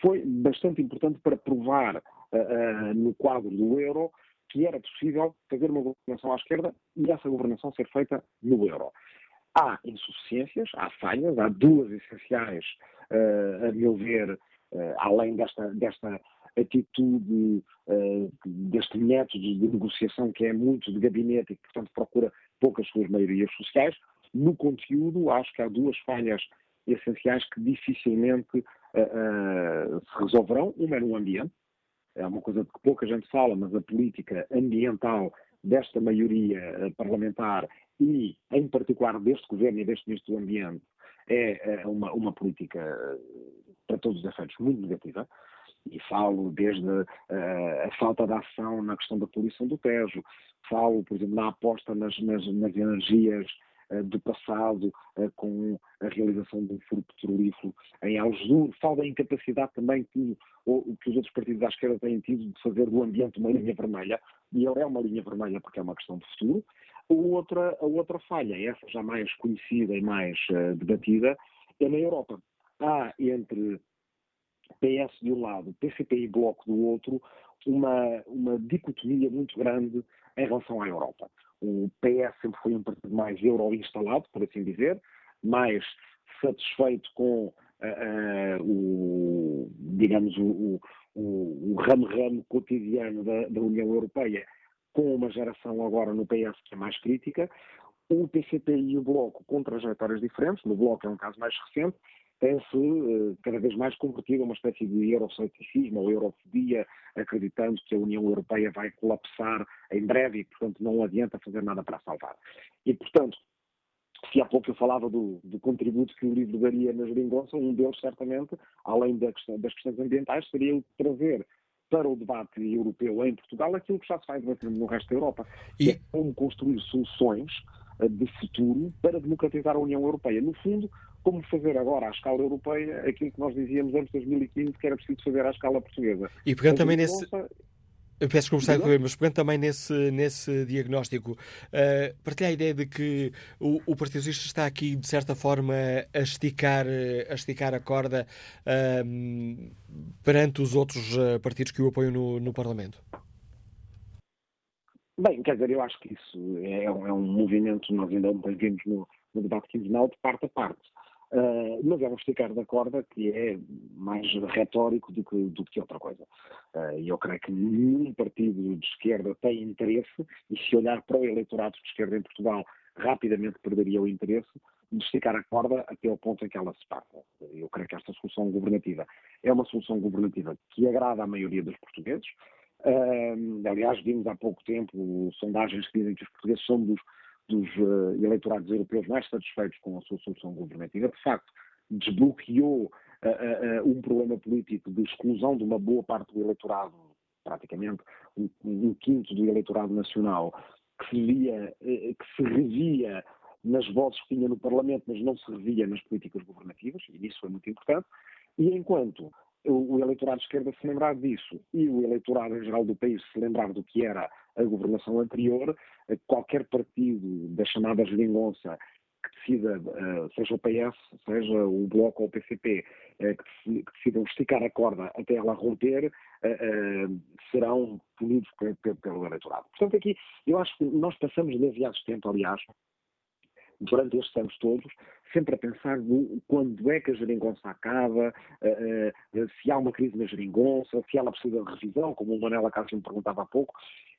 foi bastante importante para provar uh, uh, no quadro do euro que era possível fazer uma governação à esquerda e essa governação ser feita no euro. Há insuficiências, há falhas, há duas essenciais, uh, a meu ver, além desta, desta atitude uh, deste método de negociação que é muito de gabinete e que, portanto, procura poucas suas maiorias sociais. No conteúdo, acho que há duas falhas essenciais que dificilmente uh, uh, se resolverão. Uma é no ambiente, é uma coisa de que pouca gente fala, mas a política ambiental desta maioria parlamentar e, em particular, deste governo e deste ministro do Ambiente, é, é uma, uma política, para todos os efeitos, muito negativa. E falo desde uh, a falta de ação na questão da poluição do Tejo, falo, por exemplo, na aposta nas, nas, nas energias do passado, uh, com a realização de um furo petrolífero em Algesur, falo da incapacidade também que, os outros partidos à esquerda têm tido de fazer do ambiente uma linha vermelha, e ele é uma linha vermelha porque é uma questão de futuro. Outra, a outra falha, essa já mais conhecida e mais debatida, é na Europa. Há entre PS de um lado, PCP e Bloco do outro, uma, uma dicotomia muito grande em relação à Europa. O PS sempre foi um partido mais euro-instalado, por assim dizer, mais satisfeito com uh, uh, o, digamos, o, o, ramo-ramo cotidiano da, da União Europeia, com uma geração agora no PS que é mais crítica, o PCP e o Bloco com trajetórias diferentes, no Bloco é um caso mais recente, tem-se uh, cada vez mais convertido a uma espécie de euroceticismo ou eurofobia, acreditando que a União Europeia vai colapsar em breve e, portanto, não adianta fazer nada para salvar. E, portanto, se há pouco eu falava do, do contributo que o livro daria na geringonça, um deles, certamente, além da questão, das questões ambientais, seria o trazer para o debate europeu em Portugal aquilo que já se faz no resto da Europa, e... é como construir soluções eh, de futuro para democratizar a União Europeia. No fundo, como fazer agora à escala europeia aquilo que nós dizíamos antes de 2015 que era preciso fazer à escala portuguesa. E pegando também nesse. Eu peço desculpa, Sabe, mas pegando também nesse, nesse diagnóstico, uh, partilha a ideia de que o, o Partido Socialista está aqui, de certa forma, a esticar a, esticar a corda uh, perante os outros uh, partidos que o apoiam no, no Parlamento? Bem, quer dizer, eu acho que isso é, é um movimento, nós ainda vimos no, no debate quinzenal, de parte a parte. Uh, mas é um esticar da corda que é mais retórico do que, do que outra coisa. Uh, e eu creio que nenhum partido de esquerda tem interesse, e se olhar para o eleitorado de esquerda em Portugal, rapidamente perderia o interesse de esticar a corda até ao ponto em que ela se passa. Eu creio que esta solução governativa é uma solução governativa que agrada à maioria dos portugueses. Uh, aliás, vimos há pouco tempo sondagens que dizem que os portugueses são dos dos uh, eleitorados europeus mais satisfeitos com a sua solução governativa, de facto, desbloqueou uh, uh, um problema político de exclusão de uma boa parte do eleitorado, praticamente um, um quinto do eleitorado nacional, que se, via, que se revia nas vozes que tinha no Parlamento, mas não se revia nas políticas governativas, e isso foi muito importante. E enquanto o, eleitorado de esquerda se lembrar disso e o eleitorado em geral do país se lembrar do que era a governação anterior, qualquer partido da chamada geringonça que decida, seja o PS, seja o Bloco ou o PCP, que decidam esticar a corda até ela romper, serão punidos pelo eleitorado. Portanto, aqui eu acho que nós passamos demasiado tempo, aliás, durante estes anos todos, sempre a pensar no, quando é que a geringonça acaba, uh, uh, se há uma crise na geringonça, se ela precisa de revisão, como o Manela Cássio me perguntava há pouco,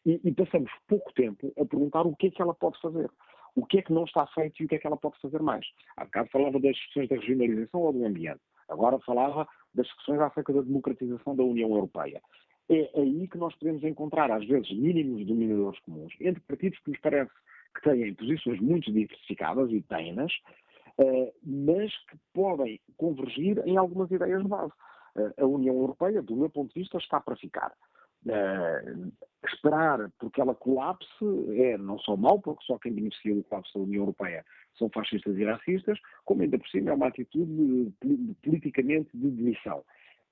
e, e, passamos pouco tempo a perguntar o que é que ela pode fazer. O que é que não está feito e o que é que ela pode fazer mais. Há bocado falava das questões da regionalização ou do ambiente. Agora falava das questões acerca da democratização da União Europeia. É aí que nós podemos encontrar, às vezes, mínimos dominadores comuns entre partidos que nos parece que têm posições muito diversificadas e têm-nas, uh, mas que podem convergir em algumas ideias de base. Uh, a União Europeia, do meu ponto de vista, está para ficar. Uh, esperar porque ela colapse é não só mau, porque só quem beneficia do colapso da União Europeia são fascistas e racistas, como ainda por cima é uma atitude politicamente de demissão.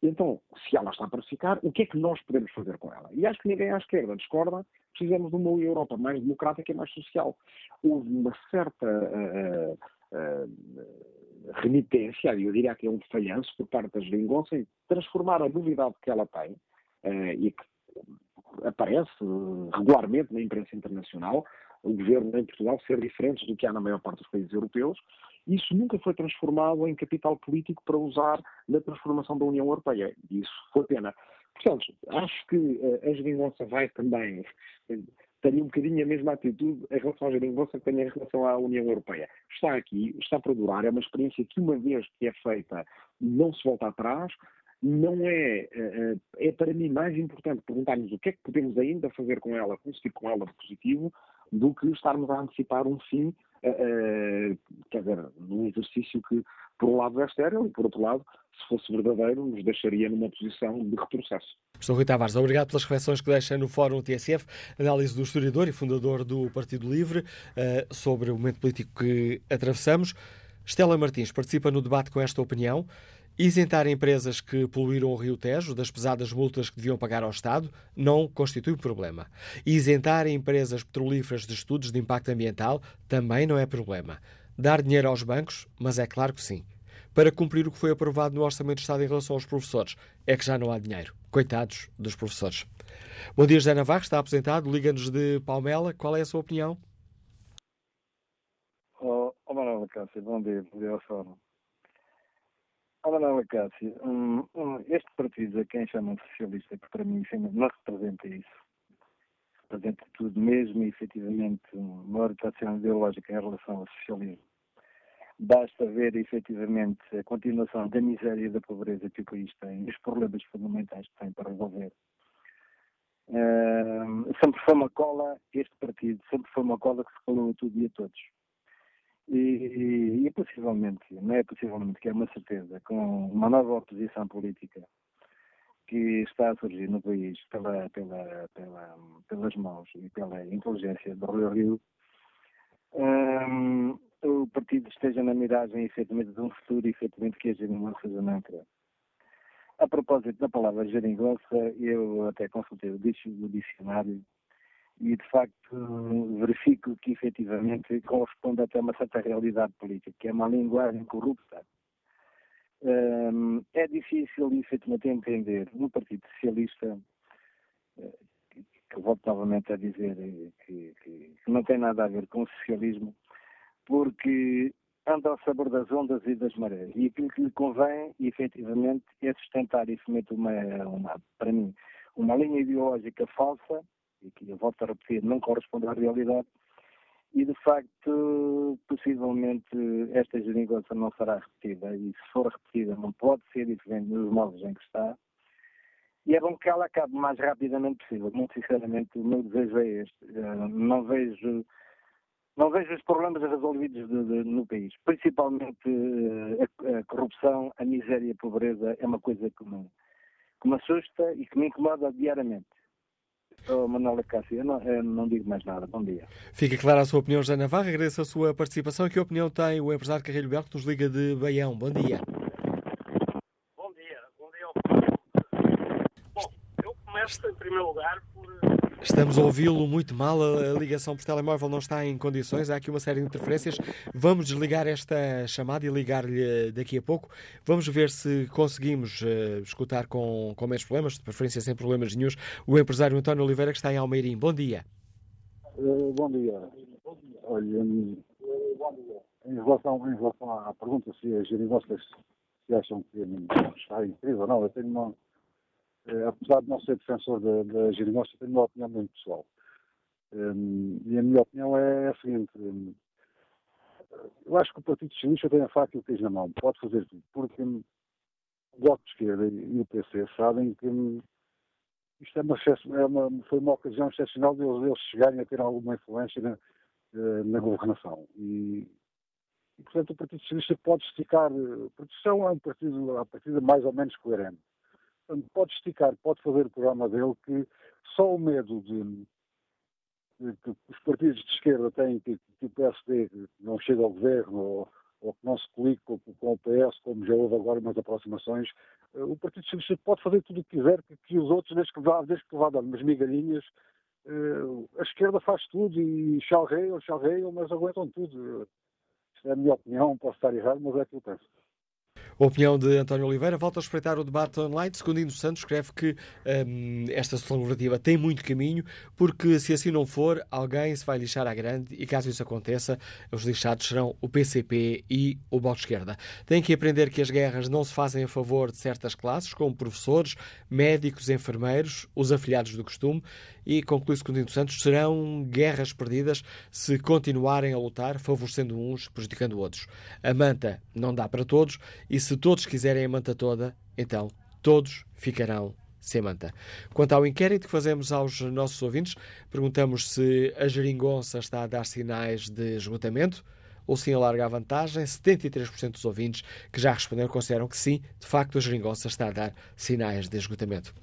Então, se ela está para ficar, o que é que nós podemos fazer com ela? E acho que ninguém à esquerda discorda, precisamos de uma Europa mais democrática e mais social. Houve uma certa uh, uh, remitência, eu diria que é um falhanço por parte da geringonça em transformar a novidade que ela tem uh, e que aparece regularmente na imprensa internacional, o governo em Portugal ser diferente do que há na maior parte dos países europeus, isso nunca foi transformado em capital político para usar na transformação da União Europeia. Isso foi pena. Portanto, acho que uh, a geringonça vai também ter um bocadinho a mesma atitude em relação à geringonça que tem em relação à União Europeia. Está aqui, está para durar, é uma experiência que uma vez que é feita não se volta atrás, não é, eh, eh, é para mim mais importante perguntarmos o que é que podemos ainda fazer com ela, conseguir com ela de positivo, do que estarmos a antecipar um fim, uh, quer dizer, num exercício que, por um lado, é estéril e, por outro lado, se fosse verdadeiro, nos deixaria numa posição de retrocesso. Professor Rui Tavares, obrigado pelas reflexões que deixa no Fórum TSF, análise do historiador e fundador do Partido Livre uh, sobre o momento político que atravessamos. Estela Martins participa no debate com esta opinião. Isentar empresas que poluíram o Rio Tejo das pesadas multas que deviam pagar ao Estado não constitui problema. Isentar empresas petrolíferas de estudos de impacto ambiental também não é problema. Dar dinheiro aos bancos, mas é claro que sim. Para cumprir o que foi aprovado no Orçamento de Estado em relação aos professores, é que já não há dinheiro. Coitados dos professores. Bom dia, José Navarro, está aposentado, liga-nos de Palmela. Qual é a sua opinião? Oh, oh Manuel Cássio, bom dia, bom dia ao. Ora não, Cássio, um, um, este partido a quem chamam socialista, que para mim não representa isso, representa tudo mesmo efetivamente uma orientação ideológica em relação ao socialismo. Basta ver efetivamente a continuação da miséria e da pobreza que o país tem, os problemas fundamentais que tem para resolver. Sempre foi uma cola, este partido, sempre foi uma cola que se colou a tudo e a todos. E, e, e possivelmente, não é possivelmente, que é uma certeza, com uma nova oposição política que está a surgir no país pela, pela, pela, pelas mãos e pela inteligência do Rio Rio, um, o partido esteja na miragem efetivamente de um futuro efetivamente que a geringonça já não quer. A propósito da palavra geringonça, eu até consultei o dicionário e, de facto, verifico que efetivamente corresponde até a uma certa realidade política, que é uma linguagem corrupta. Um, é difícil, efetivamente, entender no Partido Socialista, eh, que, volto novamente a dizer que, que, que, não tem nada a ver com o socialismo, porque anda ao sabor das ondas e das marés. E aquilo que lhe convém, efetivamente, é sustentar e uma, uma, para mim, uma linha ideológica falsa, e que eu volto a repetir, não corresponde à realidade, e de facto, possivelmente, esta geringonça não será repetida, e se for repetida não pode ser diferente nos moldes em que está, e é bom que ela acabe o mais rapidamente possível. Muito sinceramente, o meu desejo é este. Uh, não vejo não vejo os problemas resolvidos de, de, no país. Principalmente uh, a, a, corrupção, a miséria e a pobreza é uma coisa que me, que me assusta e que me incomoda diariamente. Oh, Manuela Cássio, eu não, eu não, digo mais nada. Bom dia. Fica clara a sua opinião, José Navarro. Agradeço a sua participação. Que opinião tem o empresário Carrilho Belo que nos liga de Baião? Bom dia. Bom dia. Bom dia ao Bom, eu começo em primeiro lugar Estamos a ouvi-lo muito mal, a ligação por telemóvel não está em condições, há aqui uma série de interferências. Vamos desligar esta chamada e ligar-lhe daqui a pouco. Vamos ver se conseguimos uh, escutar com, com menos problemas, de preferência sem problemas nenhums, o empresário António Oliveira, que está em Almeirim. Bom dia. Uh, bom dia. Olha, em relação, em relação à pergunta se as geringonças se acham que está em crise ou não, eu tenho uma eh, apesar de não ser defensor da, da geringonça, tenho uma opinião muito pessoal. Um, e a minha opinião é a seguinte: um, eu acho que o Partido Socialista tem a faca e o queijo na mão, pode fazer tudo, porque o Bloco de Esquerda e o PC sabem que hum, isto é uma, é uma, foi uma ocasião excepcional de eles, chegarem a ter alguma influência na, eh, na governação. E, e, portanto, o Partido Socialista pode esticar. A Partido é um partido, a partida mais ou menos coerente pode esticar, pode fazer o programa dele, que só o medo de, de que os partidos de esquerda têm que, que o PSD não chegue ao governo ou, ou que não se colique com, com, o PS, como já houve agora umas aproximações, uh, o Partido Socialista pode fazer tudo o que quiser, que, que os outros, desde que vá, desde que vá dar umas migalhinhas, uh, a esquerda faz tudo e chalreiam, chalreiam, mas aguentam tudo. Isto é a minha opinião, posso estar errado, mas é que eu penso. Opinião de António Oliveira volta a espreitar o debate online. Secundino Santos escreve que hum, esta solução governativa tem muito caminho, porque se assim não for, alguém se vai lixar à grande e caso isso aconteça, os lixados serão o PCP e o Bloco de Esquerda. Tem que aprender que as guerras não se fazem a favor de certas classes, como professores, médicos, enfermeiros, os afiliados do costume, e, conclui Secundino Santos, serão guerras perdidas se continuarem a lutar, favorecendo uns, prejudicando outros. A manta não dá para todos e se todos quiserem a manta toda, então todos ficarão sem manta. Quanto ao inquérito que fazemos aos nossos ouvintes, perguntamos se a geringonça está a dar sinais de esgotamento ou sim alarga a vantagem. 73% dos ouvintes que já responderam consideram que sim, de facto a geringonça está a dar sinais de esgotamento.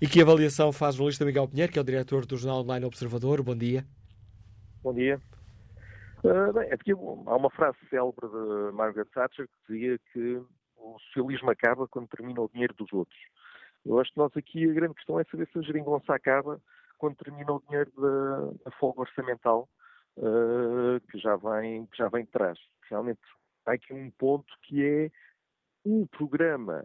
E que avaliação faz o jornalista Miguel Pinheiro, que é o diretor do Jornal Online Observador. Bom dia. Bom dia. Uh, bem, aqui há uma frase célebre de Margaret Thatcher que dizia que o socialismo acaba quando termina o dinheiro dos outros. Eu acho que nós aqui a grande questão é saber se a geringonça acaba quando termina o dinheiro da, da folga orçamental uh, que, já vem, que já vem de trás. Realmente há aqui um ponto que é o programa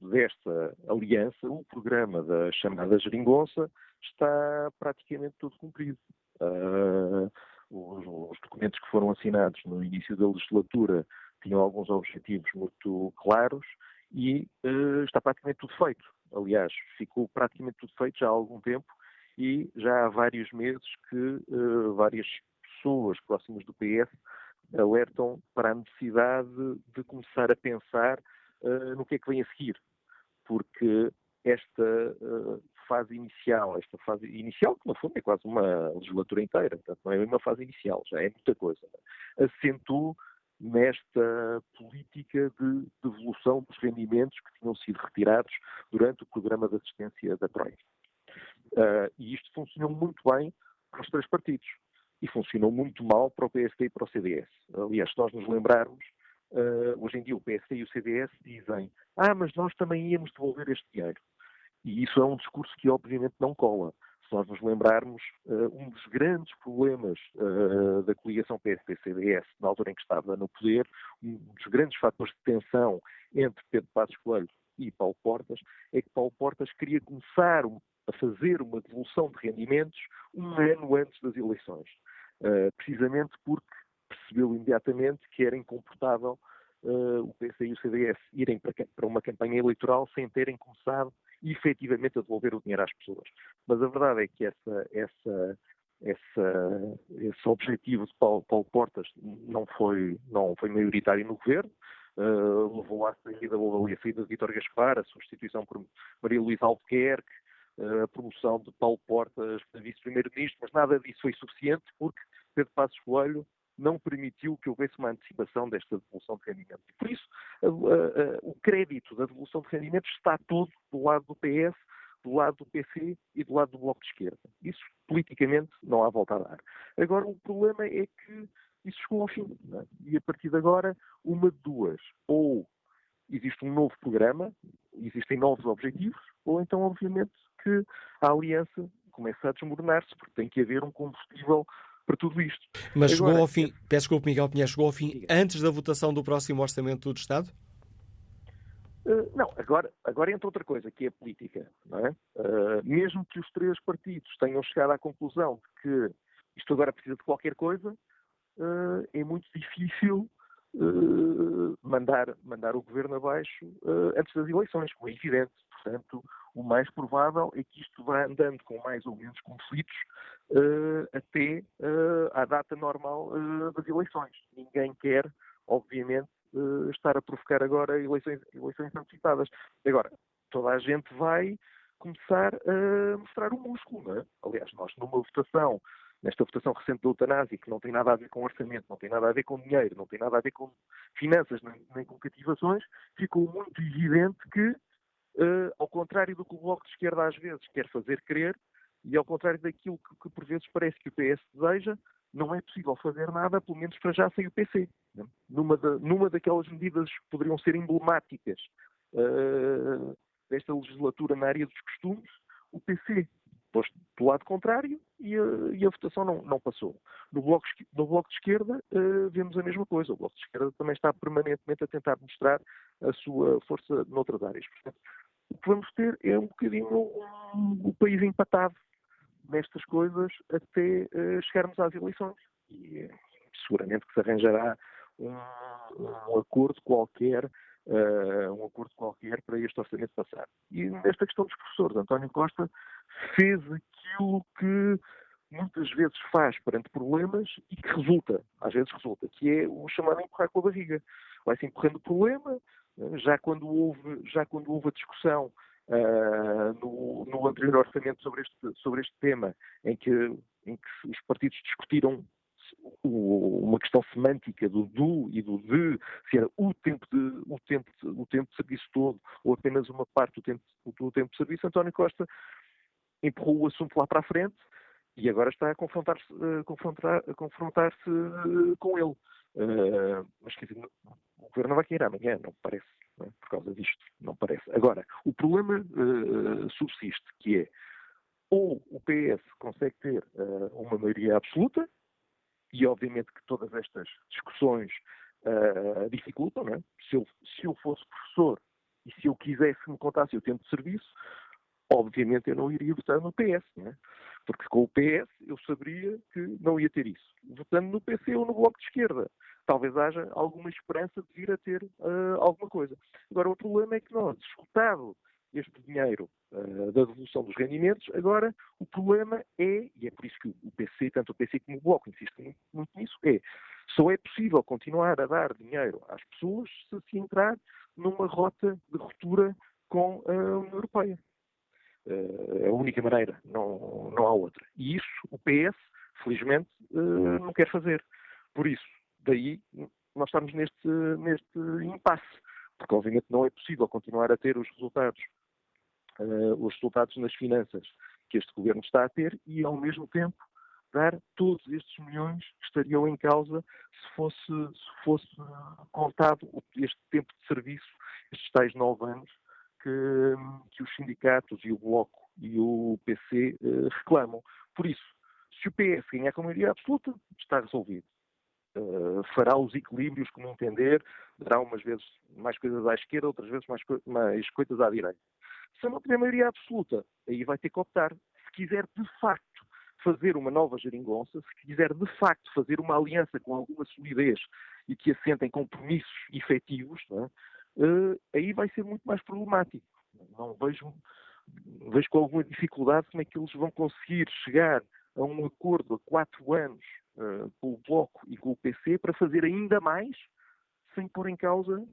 desta aliança, o programa da chamada geringonça, está praticamente todo cumprido. Uh, os, os, documentos que foram assinados no início da legislatura tinham alguns objetivos muito claros e uh, está praticamente tudo feito. Aliás, ficou praticamente tudo feito já há algum tempo e já há vários meses que uh, várias pessoas próximas do PS alertam para a necessidade de começar a pensar uh, no que é que vem a seguir, porque esta uh, fase inicial, esta fase inicial, que no fundo é quase uma legislatura inteira, portanto não é uma fase inicial, já é muita coisa, né? acentua nesta política de devolução dos rendimentos que tinham sido retirados durante o programa de assistência da Troika. Uh, e isto funcionou muito bem para os três partidos e funcionou muito mal para o PSD e para o CDS. Aliás, se nós nos lembrarmos, uh, hoje em dia o PSD e o CDS dizem ah, mas nós também íamos devolver este dinheiro. E isso é um discurso que obviamente não cola. Se nós nos lembrarmos, uh, um dos grandes problemas uh, da coligação PSD-CDS, na altura em que estava no poder, um dos grandes fatores de tensão entre Pedro Passos Coelho e Paulo Portas, é que Paulo Portas queria começar a fazer uma devolução de rendimentos um ano antes das eleições. Uh, precisamente porque percebeu imediatamente que era incomportável uh, o PS e o CDS irem para, para, uma campanha eleitoral sem terem começado efetivamente a devolver o dinheiro às pessoas. Mas a verdade é que essa, essa, essa, esse objetivo de Paulo, Paulo, Portas não foi, não foi maioritário no governo. Uh, levou à saída, levou à saída de Vítor Gaspar, a substituição por Maria Luísa Albuquerque, a promoção de Paulo Portas para vice-primeiro-ministro, mas nada disso foi suficiente porque Pedro Passos Coelho não permitiu que houvesse uma antecipação desta devolução de rendimentos. Por isso, a, a, a, o crédito da devolução de rendimentos está todo do lado do PS, do lado do PC e do lado do Bloco de Esquerda. Isso, politicamente, não há volta a dar. Agora, o problema é que isso chegou ao fim. É? E a partir de agora, uma de duas. Ou existe um novo programa, existem novos objetivos, ou então, obviamente, que a aliança começa a desmoronar-se, porque tem que haver um combustível para tudo isto. Mas Agora, chegou ao fim, peço desculpa, Miguel Pinheiro, chegou ao fim antes da votação do próximo Orçamento do Estado? Uh, não, agora, agora entra outra coisa, que é a política. Não é? Uh, mesmo que os três partidos tenham chegado à conclusão de que isto agora precisa de qualquer coisa, uh, é muito difícil mandar, mandar o governo abaixo antes das eleições, como é evidente. Portanto, o mais provável é que isto vá andando com mais ou menos conflitos uh, até uh, à data normal uh, das eleições. Ninguém quer, obviamente, estar a provocar agora eleições, eleições antecipadas. Agora, toda a gente vai começar a mostrar o músculo. Não é? Aliás, nós numa votação, nesta votação recente da eutanásia, que não tem nada a ver com orçamento, não tem nada a ver com dinheiro, não tem nada a ver com finanças, nem, nem com cativações, ficou muito evidente que uh, ao contrário do que o Bloco de Esquerda às vezes quer fazer crer, e ao contrário daquilo que, que por vezes parece que o PS deseja, não é possível fazer nada, pelo menos para já sem o PC. Né? Numa, numa daquelas medidas que poderiam ser emblemáticas uh, desta legislatura na área dos costumes, o PC posto do lado contrário e a, e a votação não, não, passou. No bloco, no bloco de Esquerda uh, vemos a mesma coisa. O Bloco de Esquerda também está permanentemente a tentar mostrar a sua força noutras áreas. Portanto, o que vamos ter é um bocadinho um, o país empatado nestas coisas até uh, chegarmos às eleições. E uh, seguramente que se arranjará um, um acordo qualquer, uh, um acordo qualquer para este orçamento passar. E nesta questão dos professores, António Costa fez aquilo que muitas vezes faz perante problemas e que resulta, às vezes resulta, que é o chamado empurrar com a barriga. Vai-se empurrando o problema, já quando houve, já quando houve a discussão uh, no, no, anterior orçamento sobre este, sobre este tema, em que, em que os partidos discutiram uma questão semântica do do e do de, se era o tempo de, o tempo de, o tempo de serviço todo ou apenas uma parte do tempo, do tempo de serviço, António Costa empurrou o assunto lá para a frente e agora está a confrontar-se uh, confrontar, confrontar uh, com ele. Uh, mas quer dizer, o governo vai cair amanhã, não parece, não é? por causa disto, não parece. Agora, o problema uh, subsiste, que é ou o PS consegue ter uh, uma maioria absoluta, e obviamente que todas estas discussões uh, dificultam, não é? Se eu, se eu fosse professor e se eu quisesse me contasse o tempo de serviço, obviamente eu não iria votar no PS, não é? Porque com o PS eu saberia que não ia ter isso. Votando no PC ou no Bloco de Esquerda, talvez haja alguma esperança de vir a ter uh, alguma coisa. Agora, o problema é que nós, escutado este dinheiro uh, da devolução dos rendimentos, agora o problema é, e é por isso que o PC, tanto o PC como o Bloco insistem muito, nisso, é só é possível continuar a dar dinheiro às pessoas se se entrar numa rota de ruptura com a União Europeia. Uh, é a única maneira, não, não há outra. E isso o PS, felizmente, uh, não quer fazer. Por isso, daí nós estamos neste, neste impasse, porque obviamente não é possível continuar a ter os resultados, uh, os resultados nas finanças que este governo está a ter e ao mesmo tempo dar todos estes milhões que estariam em causa se fosse, se fosse contado este tempo de serviço, estes tais nove anos que, que os sindicatos e o Bloco e o PC eh, reclamam. Por isso, se o PS ganhar com maioria absoluta, está resolvido. Uh, fará os equilíbrios como entender, dará umas vezes mais coisas à esquerda, outras vezes mais, mais coisas à direita. Se não tiver maioria absoluta, aí vai ter que optar. Se quiser de facto fazer uma nova geringonça, se quiser de facto fazer uma aliança com alguma solidez e que assentem compromissos efetivos, é? uh, aí vai ser muito mais problemático. Não vejo, vejo com alguma dificuldade como é que eles vão conseguir chegar a um acordo a quatro anos uh, com o Bloco e com o PC para fazer ainda mais sem pôr em causa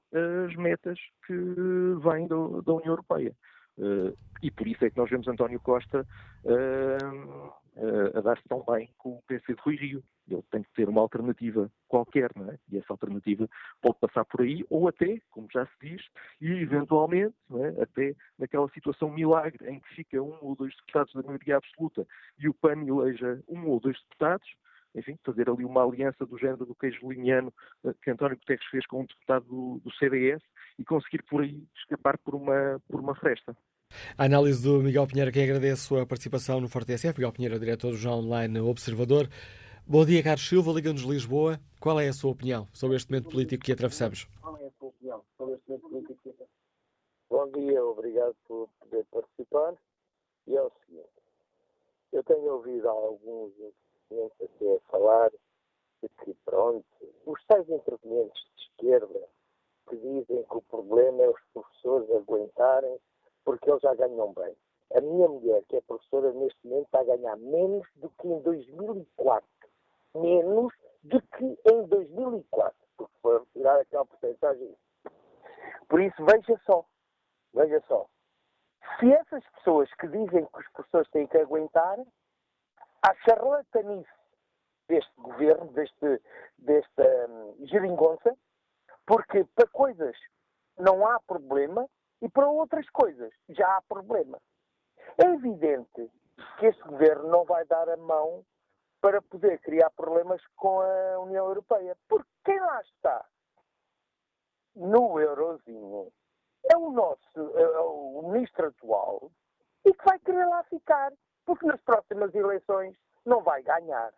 as metas que vêm da União Europeia. Uh, e por isso é que nós vemos António Costa uh, uh, a dar-se tão bem com o PC de Rui Rio. Ele tem que ter uma alternativa qualquer, não é? E essa alternativa pode passar por aí, ou até, como já se diz, e eventualmente, é? até naquela situação milagre em que fica um ou dois deputados da maioria absoluta e o PAN eleja um ou dois deputados, enfim, fazer ali uma aliança do género do queijo liniano que António Guterres fez com um deputado do, do CDS e conseguir por aí escapar por uma, por uma fresta. A análise do Miguel Pinheiro, que agradeço a participação no Forte SF. Miguel Pinheiro, diretor do Jornal Online Observador. Bom dia, Carlos Silva, Liga-nos Lisboa. Qual é a sua opinião sobre este momento político que atravessamos? Qual é a sua opinião sobre este momento político que atravessamos? Bom dia, obrigado por poder participar. E é o seguinte, eu tenho ouvido alguns intervenientes até falar de que, pronto, os tais intervenientes de esquerda que dizem que o problema é os professores aguentarem porque eles já ganham bem. A minha mulher, que é professora, neste momento está a ganhar menos do que em 2004. Menos do que em 2004, porque foi retirar aquela porcentagem. Por isso, veja só, veja só. Se essas pessoas que dizem que os professores têm que aguentar, a charlatanice deste governo, deste, desta um, geringonça, porque para coisas não há problema e para outras coisas já há problema. É evidente que este governo não vai dar a mão para poder criar problemas com a União Europeia, porque quem lá está no eurozinho é o nosso é o ministro atual e que vai querer lá ficar, porque nas próximas eleições não vai ganhar.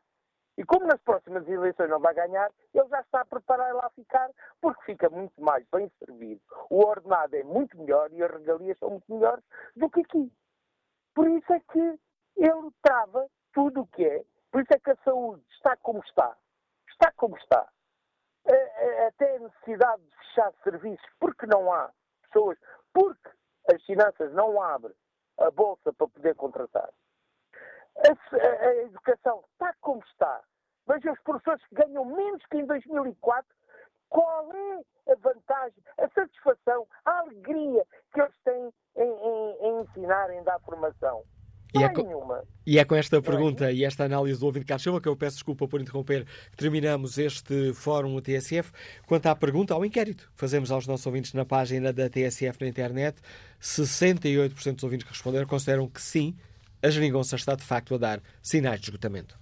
E como nas próximas eleições não vai ganhar, ele já está a preparar lá ficar, porque fica muito mais bem servido. O ordenado é muito melhor e as regalias são muito melhores do que aqui. Por isso é que ele trava tudo o que é. Por isso é que a saúde está como está. Está como está. Até a necessidade de fechar serviços, porque não há pessoas, porque as finanças não abrem a bolsa para poder contratar. A, a, educação está como está. Veja os professores que ganham menos que em 2004. Qual é a vantagem, a satisfação, a alegria que eles têm em, em, em ensinar, em dar formação? E é, com, e é, com, esta pergunta e esta análise do ouvinte Carlos Silva, que eu peço desculpa por interromper, que terminamos este fórum TSF. Quanto à pergunta, ao inquérito que fazemos aos nossos ouvintes na página da TSF na internet, 68% dos ouvintes que responderam consideram que sim, a geringonça está de facto a dar sinais de esgotamento.